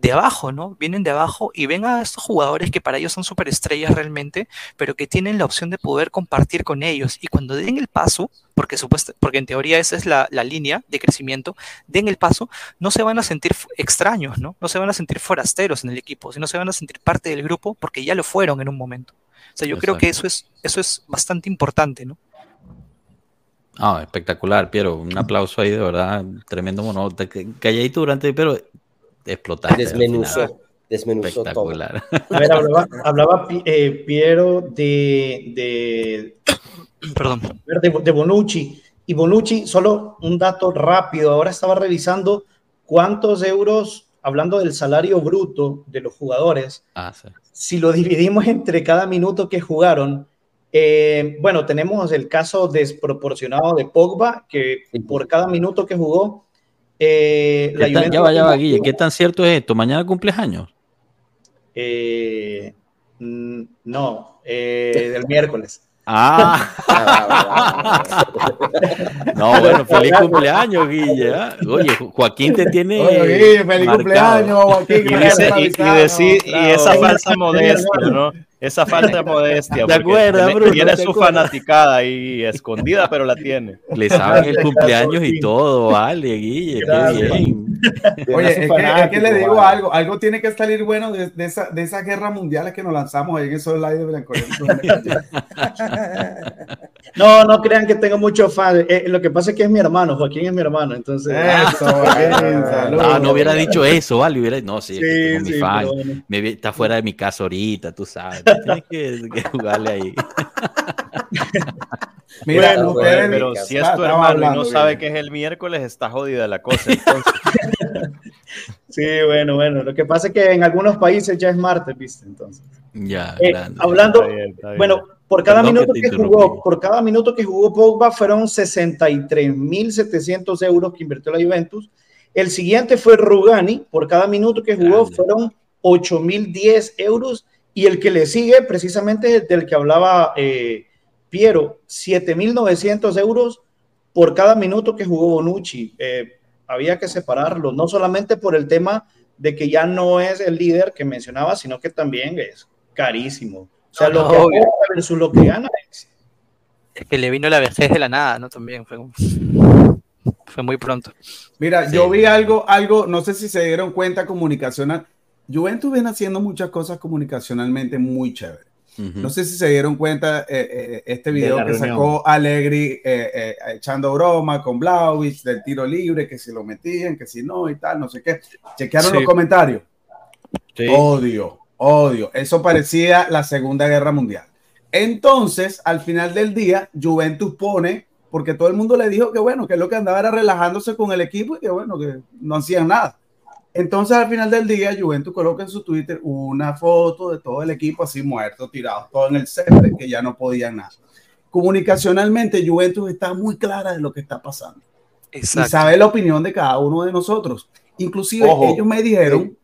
de abajo, ¿no? Vienen de abajo y ven a estos jugadores que para ellos son superestrellas realmente, pero que tienen la opción de poder compartir con ellos. Y cuando den el paso, porque, supuesto, porque en teoría esa es la, línea de crecimiento, den el paso, no se van a sentir extraños, ¿no? No se van a sentir forasteros en el equipo, sino se van a sentir parte del grupo porque ya lo fueron en un momento. O sea, yo creo que eso es, eso es bastante importante, ¿no? Ah, espectacular, Piero. Un aplauso ahí, de verdad. Tremendo monólogo. Calladito durante, pero explotar. Desmenuzó, desmenuzó todo. A ver, hablaba, eh, Piero de, de, Perdón. De, Bonucci. Y Bonucci, solo un dato rápido, ahora estaba revisando cuántos euros, hablando del salario bruto de los jugadores, ah, sí. si lo dividimos entre cada minuto que jugaron, eh, bueno, tenemos el caso desproporcionado de Pogba, que por cada minuto que jugó eh, ya va, ya va, Guille. ¿Qué tan cierto es esto? ¿Mañana cumples años? Eh, mm, no, eh, del miércoles. Ah. no, bueno, feliz cumpleaños, Guille. ¿ah? Oye, Joaquín te tiene. Oye, Guille, feliz cumpleaños, Joaquín. Y, y, esa falsa modestia, ¿no? Esa falta de modestia. ¿De acuerdo, tiene, su fanaticada ahí escondida, pero la tiene. Le saben el cumpleaños y todo, vale, Guille, qué bien. Oye, es que, le digo algo, algo tiene que salir bueno de, de, esa, de esas guerras mundiales que nos lanzamos ahí en esos live de Blanconia. No, no crean que tengo muchos fans. Eh, lo que pasa es que es mi hermano, Joaquín es mi hermano, entonces. Eso, ah, no hubiera dicho eso, vale. Hubiera... No, sí, sí, mi fan. Me, está fuera de mi casa ahorita, tú sabes. Tienes que, jugarle ahí. Mira, pero si es tu hermano y no sabe que es el miércoles, está jodida la cosa. Entonces. Sí, bueno, bueno. Lo que pasa es que en algunos países ya es martes, ¿viste? Entonces. Ya, eh, hablando, bueno, por cada minuto que, jugó, por cada minuto que jugó Pogba fueron 63.700 euros que invirtió la Juventus. El siguiente fue Rugani, por cada minuto que jugó fueron 8.010 euros. Y el que le sigue, precisamente del que hablaba eh, Piero, 7.900 euros por cada minuto que jugó Bonucci. Eh, había que separarlo, no solamente por el tema de que ya no es el líder que mencionaba, sino que también es carísimo. O sea, lo, que versus lo que gana es... que le vino la vejez de la nada, ¿no? También fue, fue muy pronto. Mira, yo vi algo, algo, no sé si se dieron cuenta comunicacional. Juventus viene haciendo muchas cosas comunicacionalmente muy chéveres. No sé si se dieron cuenta eh, eh, este video que sacó Allegri eh, echando broma con Blauwich del tiro libre, que si lo metían, que si no y tal, no sé qué. Chequearon los comentarios. Odio, odio. Eso parecía la Segunda Guerra Mundial. Entonces, al final del día, Juventus pone, porque todo el mundo le dijo que bueno, que lo que andaba era relajándose con el equipo y que bueno, que no hacían nada. Entonces, al final del día, Juventus coloca en su Twitter una foto de todo el equipo así muerto, tirado, todo en el césped, que ya no podían nada. Comunicacionalmente, Juventus está muy clara de lo que está pasando. Y sabe la opinión de cada uno de nosotros. Inclusive, ellos me dijeron...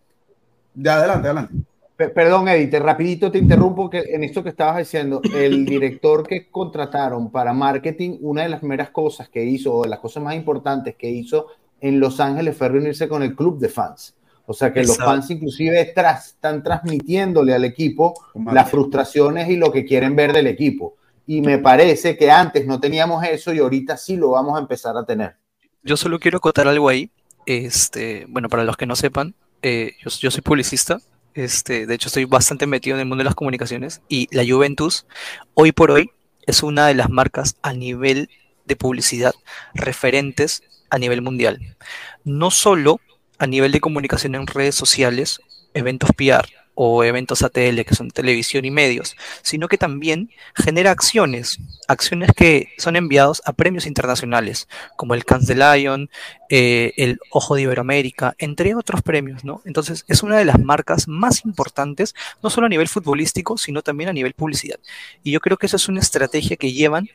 De adelante, adelante. Perdón, Edith, rapidito te interrumpo que en esto que estabas diciendo, el director que contrataron para marketing, una de las primeras cosas que hizo, o de las cosas más importantes que hizo en Los Ángeles fue reunirse con el club de fans. O sea que los fans inclusive están transmitiéndole al equipo las frustraciones y lo que quieren ver del equipo. Y me parece que antes no teníamos eso y ahorita sí lo vamos a empezar a tener. Yo solo quiero acotar algo ahí. Este, bueno, para los que no sepan, eh, yo, yo, soy publicista. Este, de hecho, estoy bastante metido en el mundo de las comunicaciones y la Juventus, hoy por hoy, es una de las marcas a nivel de publicidad referentes a nivel mundial. No solo a nivel de comunicación en redes sociales, eventos PR o eventos ATL, que son televisión y medios, sino que también genera acciones, acciones que son enviados a premios internacionales, como el Cannes de Lion, eh, el Ojo de Iberoamérica, entre otros premios, ¿no? Entonces, es una de las marcas más importantes, no solo a nivel futbolístico, sino también a nivel publicidad. Y yo creo que esa es una estrategia que llevan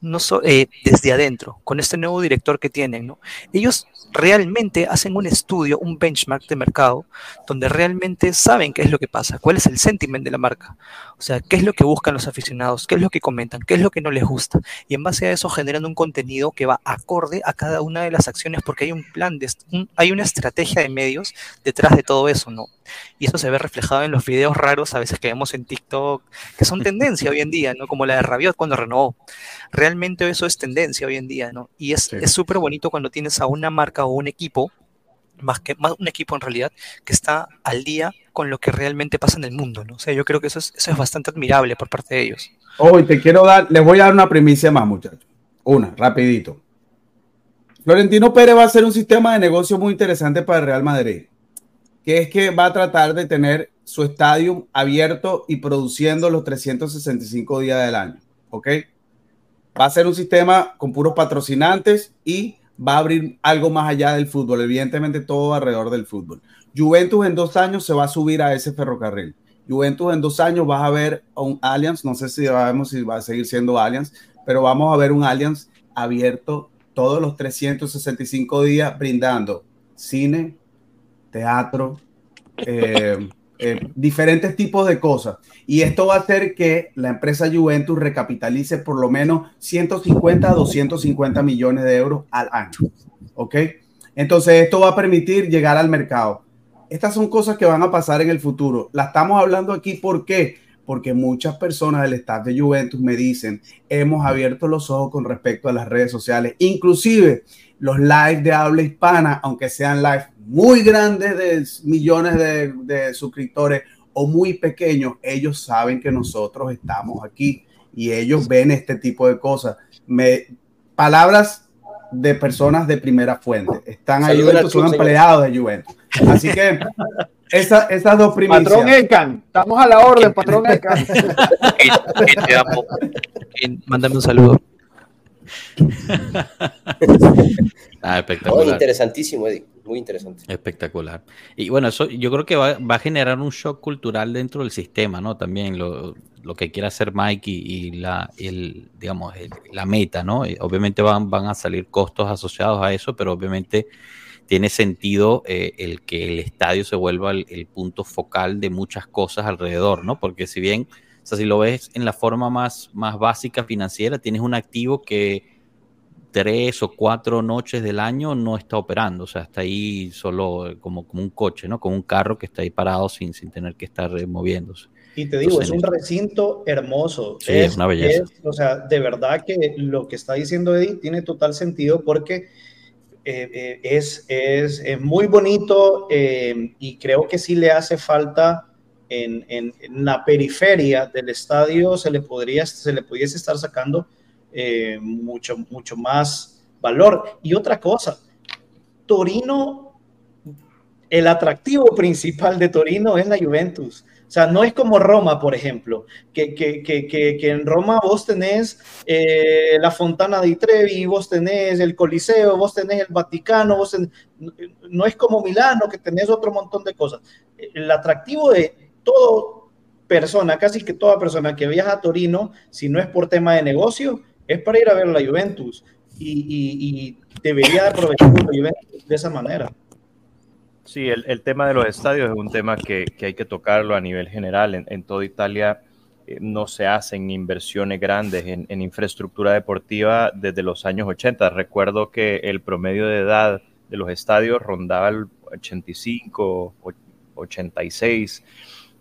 no eh, desde adentro, con este nuevo director que tienen, ¿no? Ellos realmente hacen un estudio, un benchmark de mercado, donde realmente saben qué es lo que pasa, cuál es el sentiment de la marca, o sea, qué es lo que buscan los aficionados, qué es lo que comentan, qué es lo que no les gusta, y en base a eso generan un contenido que va acorde a cada una de las acciones, porque hay un plan, de, hay una estrategia de medios detrás de todo eso, ¿no? Y eso se ve reflejado en los videos raros a veces que vemos en TikTok, que son tendencia hoy en día, ¿no? Como la de Rabiot cuando renovó. Eso es tendencia hoy en día, ¿no? Y es súper bonito cuando tienes a una marca o un equipo, más que más un equipo en realidad, que está al día con lo que realmente pasa en el mundo, ¿no? O sea, yo creo que eso es, eso es bastante admirable por parte de ellos. Hoy te quiero dar, les voy a dar una primicia más, muchachos. Una, rapidito. Florentino Pérez va a hacer un sistema de negocio muy interesante para el Real Madrid que es que va a tratar de tener su estadio abierto y produciendo los 365 días del año. ¿Ok? Va a ser un sistema con puros patrocinantes y va a abrir algo más allá del fútbol, evidentemente todo alrededor del fútbol. Juventus en dos años se va a subir a ese ferrocarril. Juventus en dos años vas a ver un Allianz, no sé si sabemos si va a seguir siendo Allianz, pero vamos a ver un Allianz abierto todos los 365 días brindando cine, teatro, eh, eh, diferentes tipos de cosas. Y esto va a hacer que la empresa Juventus recapitalice por lo menos 150 a 250 millones de euros al año. ¿Ok? Entonces esto va a permitir llegar al mercado. Estas son cosas que van a pasar en el futuro. La estamos hablando aquí ¿por qué? Porque muchas personas del staff de Juventus me dicen, hemos abierto los ojos con respecto a las redes sociales. Inclusive los live de habla hispana, aunque sean live muy grandes de millones de, suscriptores o muy pequeños, ellos saben que nosotros estamos aquí y ellos ven este tipo de cosas. Me, palabras de personas de primera fuente. Están ahí, son empleados de Juventus. Así que esa, esas dos primicias. Patrón Ecan, estamos a la orden, patrón Ecan. Mándame un saludo. ah, espectacular. interesantísimo, Eddie. Muy interesante. Espectacular. Y bueno, eso yo creo que va, a generar un shock cultural dentro del sistema, ¿no? También lo, que quiere hacer Mike y, la, el, digamos, la meta, ¿no? obviamente van, van a salir costos asociados a eso, pero obviamente tiene sentido eh, el que el estadio se vuelva el, punto focal de muchas cosas alrededor, ¿no? Porque si bien, o sea, si lo ves en la forma más, más básica financiera, tienes un activo que tres o cuatro noches del año no está operando, o sea, está ahí solo como, como un coche, ¿no? Como un carro que está ahí parado sin, sin tener que estar eh, moviéndose. Y te digo, es un recinto hermoso. Sí, es, una belleza. o sea, de verdad que lo que está diciendo Eddie tiene total sentido porque eh, eh, es, es, es, muy bonito y creo que sí le hace falta en, en, en, la periferia del estadio, se le, podría, se le pudiese estar sacando eh, mucho, mucho más valor. Y otra cosa, Torino, el atractivo principal de Torino es la Juventus. O sea, no es como Roma, por ejemplo, que, que, que, que en Roma vos tenés eh, la Fontana di Trevi, vos tenés el Coliseo, vos tenés el Vaticano, vos no es como Milano, que tenés otro montón de cosas. El atractivo de todo persona, casi que toda persona que viaja a Torino, si no es por tema de negocio, es para ir a ver la Juventus y, debería aprovechar la Juventus de esa manera. Sí, el, tema de los estadios es un tema que, hay que tocarlo a nivel general. En, toda Italia eh, no se hacen inversiones grandes en, infraestructura deportiva desde los años 80. Recuerdo que el promedio de edad de los estadios rondaba el 85, 86.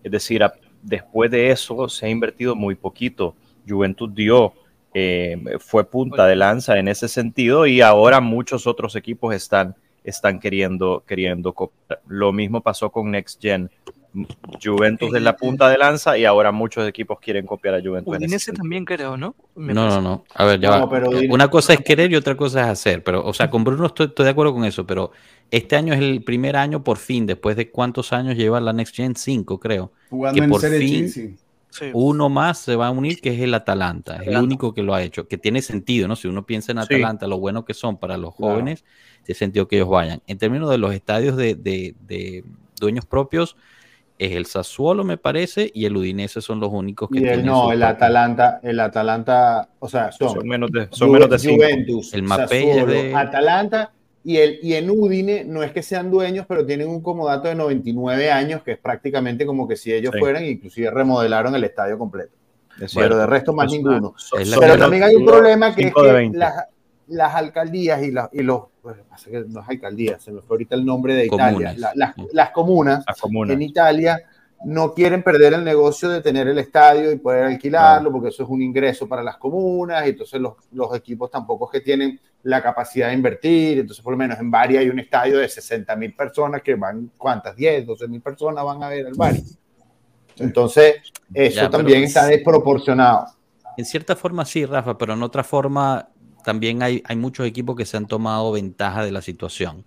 Es decir, después de eso se ha invertido muy poquito. Juventus dio eh, fue punta de lanza en ese sentido y ahora muchos otros equipos están, están queriendo, queriendo copiar. Lo mismo pasó con Next Gen. Juventus es la punta de lanza y ahora muchos equipos quieren copiar a Juventus. Udinese también creo, ¿no? no, no, no. A ver, ya Una cosa es querer y otra cosa es hacer. Pero, o sea, con Bruno estoy, de acuerdo con eso, pero este año es el primer año por fin, después de cuántos años lleva la Next Gen 5, creo. Jugando que por fin, uno más se va a unir, que es el Atalanta. Es el único que lo ha hecho, que tiene sentido, ¿no? Si uno piensa en Atalanta, lo bueno que son para los jóvenes, tiene sentido que ellos vayan. En términos de los estadios de, dueños propios, es el Sassuolo, me parece, y el Udinese son los únicos que tienen. No, el Atalanta, el Atalanta, o sea, son, menos de, son menos de Juventus, el Mapei de Atalanta y, el, y en Udine no es que sean dueños, pero tienen un comodato de 99 años, que es prácticamente como que si ellos fueran, inclusive remodelaron el estadio completo. pero de resto más ninguno. pero también hay un problema que es que las, alcaldías y, y los, bueno, que no es alcaldías, se me fue ahorita el nombre de Italia, las, comunas en Italia no quieren perder el negocio de tener el estadio y poder alquilarlo, porque eso es un ingreso para las comunas, y entonces los, los, equipos tampoco es que tienen la capacidad de invertir, entonces por lo menos en Bari hay un estadio de 60 mil personas que van, ¿cuántas? 10, 12 mil personas van a ver el Bari. Entonces, eso también está desproporcionado. En cierta forma sí, Rafa, pero en otra forma también hay, hay muchos equipos que se han tomado ventaja de la situación.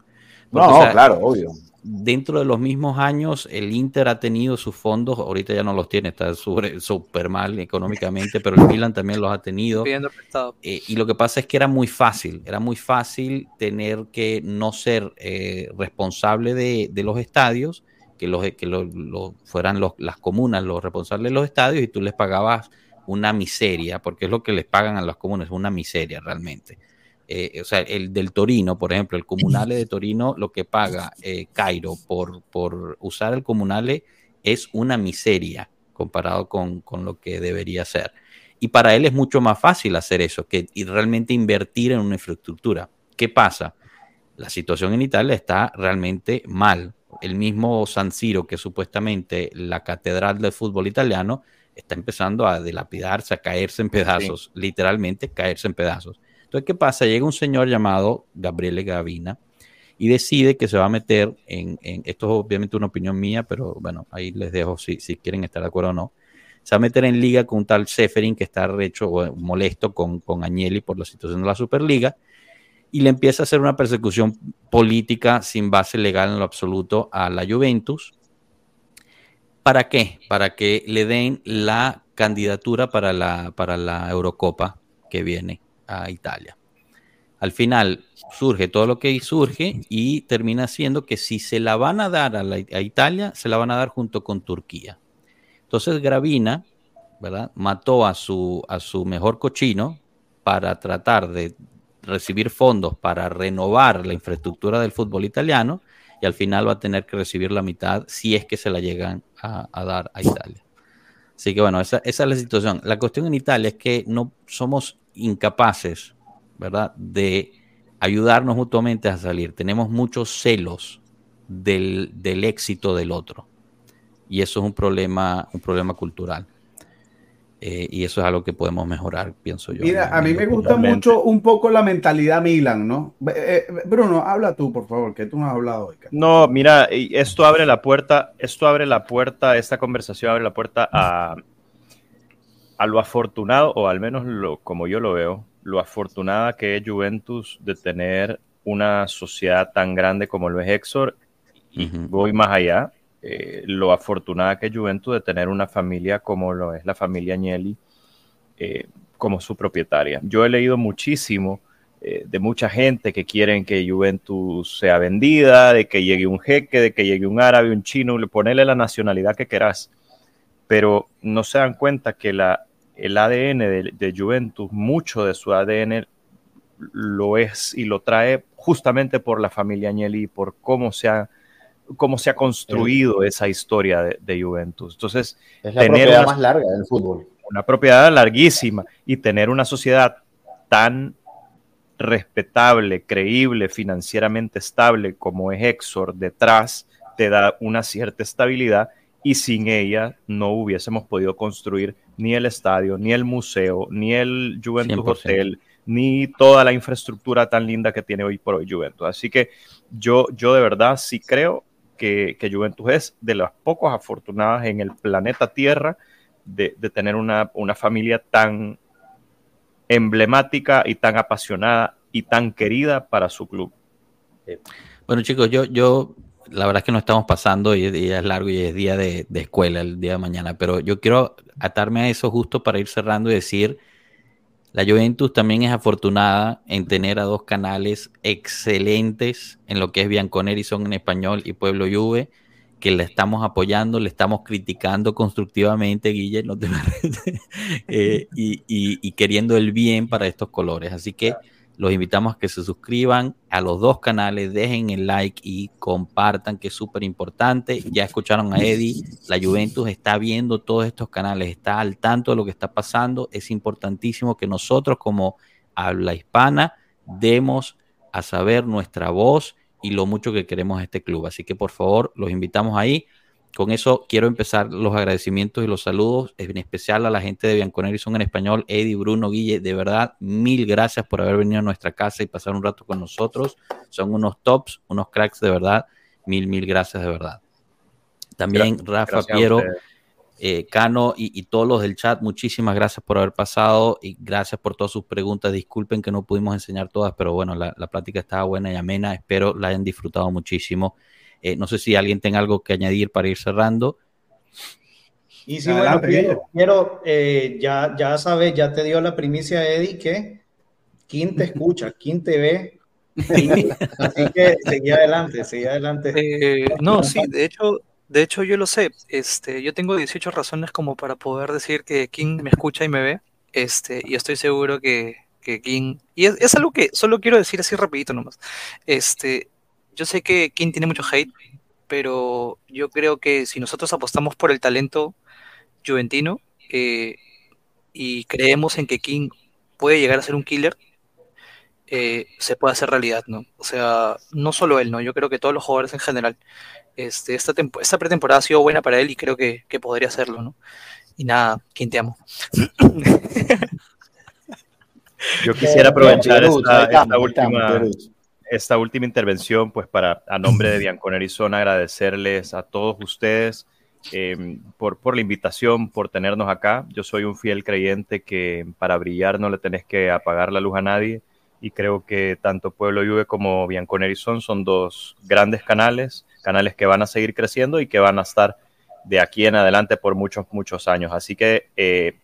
no, claro, obvio dentro de los mismos años, el Inter ha tenido sus fondos, ahorita ya no los tiene, está súper mal económicamente, pero el Milan también los ha tenido. Eh, y lo que pasa es que era muy fácil, era muy fácil tener que no ser eh, responsable de, los estadios, que, los, que fueran las comunas los responsables de los estadios y tú les pagabas una miseria, porque es lo que les pagan a las comunas, una miseria realmente. Eh, o sea, el del Torino, por ejemplo, el Comunale de Torino, lo que paga eh, Cairo por, por usar el Comunale es una miseria comparado con, lo que debería ser. Y para él es mucho más fácil hacer eso que realmente invertir en una infraestructura. ¿Qué pasa? La situación en Italia está realmente mal. El mismo San Siro, que supuestamente la catedral del fútbol italiano, está empezando a dilapidarse, a caerse en pedazos, literalmente caerse en pedazos. Entonces, ¿qué pasa? Llega un señor llamado Gabriele Gavina y decide que se va a meter en, esto es obviamente una opinión mía, pero bueno, ahí les dejo si, si quieren estar de acuerdo o no. Se va a meter en liga con un tal Seferin que está recho o molesto con, con Agnelli por la situación de la Superliga y le empieza a hacer una persecución política sin base legal en lo absoluto a la Juventus. ¿Para qué? Para que le den la candidatura para la, para la Eurocopa que viene a Italia. Al final surge todo lo que surge y termina siendo que si se la van a dar a, Italia, se la van a dar junto con Turquía. Entonces Gravina, ¿verdad? Mató a su, a su mejor cochino para tratar de recibir fondos para renovar la infraestructura del fútbol italiano y al final va a tener que recibir la mitad si es que se la llegan a, dar a Italia. Así que bueno, esa, es la situación. La cuestión en Italia es que no somos incapaces, ¿verdad?, de ayudarnos mutuamente a salir. Tenemos muchos celos del, del éxito del otro. Y eso es un problema, un problema cultural. Eh, y eso es algo que podemos mejorar, pienso yo. Mira, a mí me gusta mucho un poco la mentalidad Milan, ¿no? Eh, Bruno, habla tú, por favor, que tú no has hablado hoy. No, mira, esto abre la puerta, esto abre la puerta, esta conversación abre la puerta a, a lo afortunado, o al menos lo, como yo lo veo, lo afortunada que es Juventus de tener una sociedad tan grande como lo es Exor, y voy más allá, eh, lo afortunada que es Juventus de tener una familia como lo es la familia Agnelli eh, como su propietaria. Yo he leído muchísimo eh, de mucha gente que quieren que Juventus sea vendida, de que llegue un jeque, de que llegue un árabe, un chino, ponerle la nacionalidad que quieras, pero no se dan cuenta que la, el ADN de, de Juventus, mucho de su ADN lo es y lo trae justamente por la familia Agnelli, por cómo se ha cómo se ha construido esa historia de, Juventus. Entonces, es la tener propiedad más larga del fútbol. Una propiedad larguísima y tener una sociedad tan respetable, creíble, financieramente estable como es Exor detrás, te da una cierta estabilidad y sin ella no hubiésemos podido construir ni el estadio, ni el museo, ni el Juventus Hotel, ni toda la infraestructura tan linda que tiene hoy por hoy Juventus. Así que yo, yo de verdad sí creo que, Juventus es de las pocos afortunadas en el planeta Tierra de, tener una, familia tan emblemática y tan apasionada y tan querida para su club. Bueno, chicos, yo, yo, la verdad es que no estamos pasando y, es largo y es día de, de, escuela el día de mañana, pero yo quiero atarme a eso justo para ir cerrando y decir la Juventus también es afortunada en tener a dos canales excelentes en lo que es Bianconeri son en español y Pueblo Juve, que le estamos apoyando, le estamos criticando constructivamente, Guille, no te eh, y, y queriendo el bien para estos colores. Así que los invitamos a que se suscriban a los dos canales, dejen el like y compartan, que es súper importante. Ya escucharon a Eddie, la Juventus está viendo todos estos canales, está al tanto de lo que está pasando. Es importantísimo que nosotros como habla hispana demos a saber nuestra voz y lo mucho que queremos a este club. Así que por favor, los invitamos ahí. Con eso quiero empezar los agradecimientos y los saludos, en especial a la gente de Bianconeri son en español, Eddie, Bruno, Guille, de verdad, mil gracias por haber venido a nuestra casa y pasar un rato con nosotros. Son unos tops, unos cracks de verdad. Mil, mil gracias de verdad. También Rafa, Piero, eh, Cano y, todos los del chat, muchísimas gracias por haber pasado y gracias por todas sus preguntas. Disculpen que no pudimos enseñar todas, pero bueno, la, la plática estaba buena y amena. Espero la hayan disfrutado muchísimo. Eh, no sé si alguien tenga algo que añadir para ir cerrando. Y si bueno, quiero, eh, ya, ya sabes, ya te dio la primicia, Eddie, que ¿quién te escucha? ¿Quién te ve? Así que seguí adelante, seguí adelante. Eh, no, sí, de hecho, de hecho yo lo sé. Este, yo tengo 18 razones como para poder decir que King me escucha y me ve. Este, y estoy seguro que, que King. Y es, es, algo que solo quiero decir así rapidito nomás. Este, yo sé que King tiene mucho hate, pero yo creo que si nosotros apostamos por el talento juventino eh, y creemos en que King puede llegar a ser un killer, eh, se puede hacer realidad, ¿no? O sea, no solo él, ¿no? Yo creo que todos los jugadores en general. Este, esta, esta pretemporada ha sido buena para él y creo que, podría hacerlo, ¿no? Y nada, King te amo. Yo quisiera aprovechar esta, última esta última intervención, pues para, a nombre de Bianconeri son agradecerles a todos ustedes em, por, por la invitación, por tenernos acá. Yo soy un fiel creyente que para brillar no le tenés que apagar la luz a nadie y creo que tanto Pueblo Juve como Bianconeri son, son dos grandes canales, canales que van a seguir creciendo y que van a estar de aquí en adelante por muchos, muchos años. Así que eh,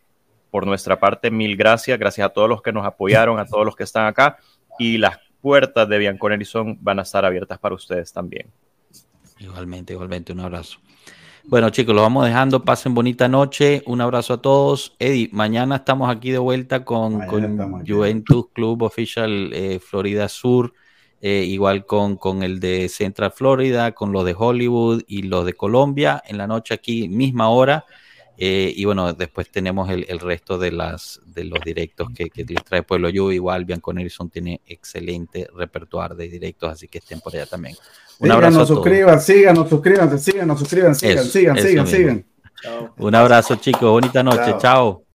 por nuestra parte, mil gracias. Gracias a todos los que nos apoyaron, a todos los que están acá. Y las puertas de Bianconeri son, van a estar abiertas para ustedes también. Igualmente, igualmente, un abrazo. Bueno, chicos, lo vamos dejando. Pasen bonita noche. Un abrazo a todos. Eddie, mañana estamos aquí de vuelta con, Juventus Club Official eh, Florida Sur. Eh, igual con, con el de Central Florida, con los de Hollywood y los de Colombia. En la noche aquí, misma hora. Eh, y bueno, después tenemos el, el, resto de, las, de los directos que, que les trae Pueblo Yo. Igual Bianco Nelson tiene excelente repertorio de directos, así que estén por allá también. Un abrazo. Nos suscriban, síganos, suscríbanse, síganos, suscriban, sigan, sigan, sigan, sigan. Un abrazo, chicos. Bonita noche. Chao.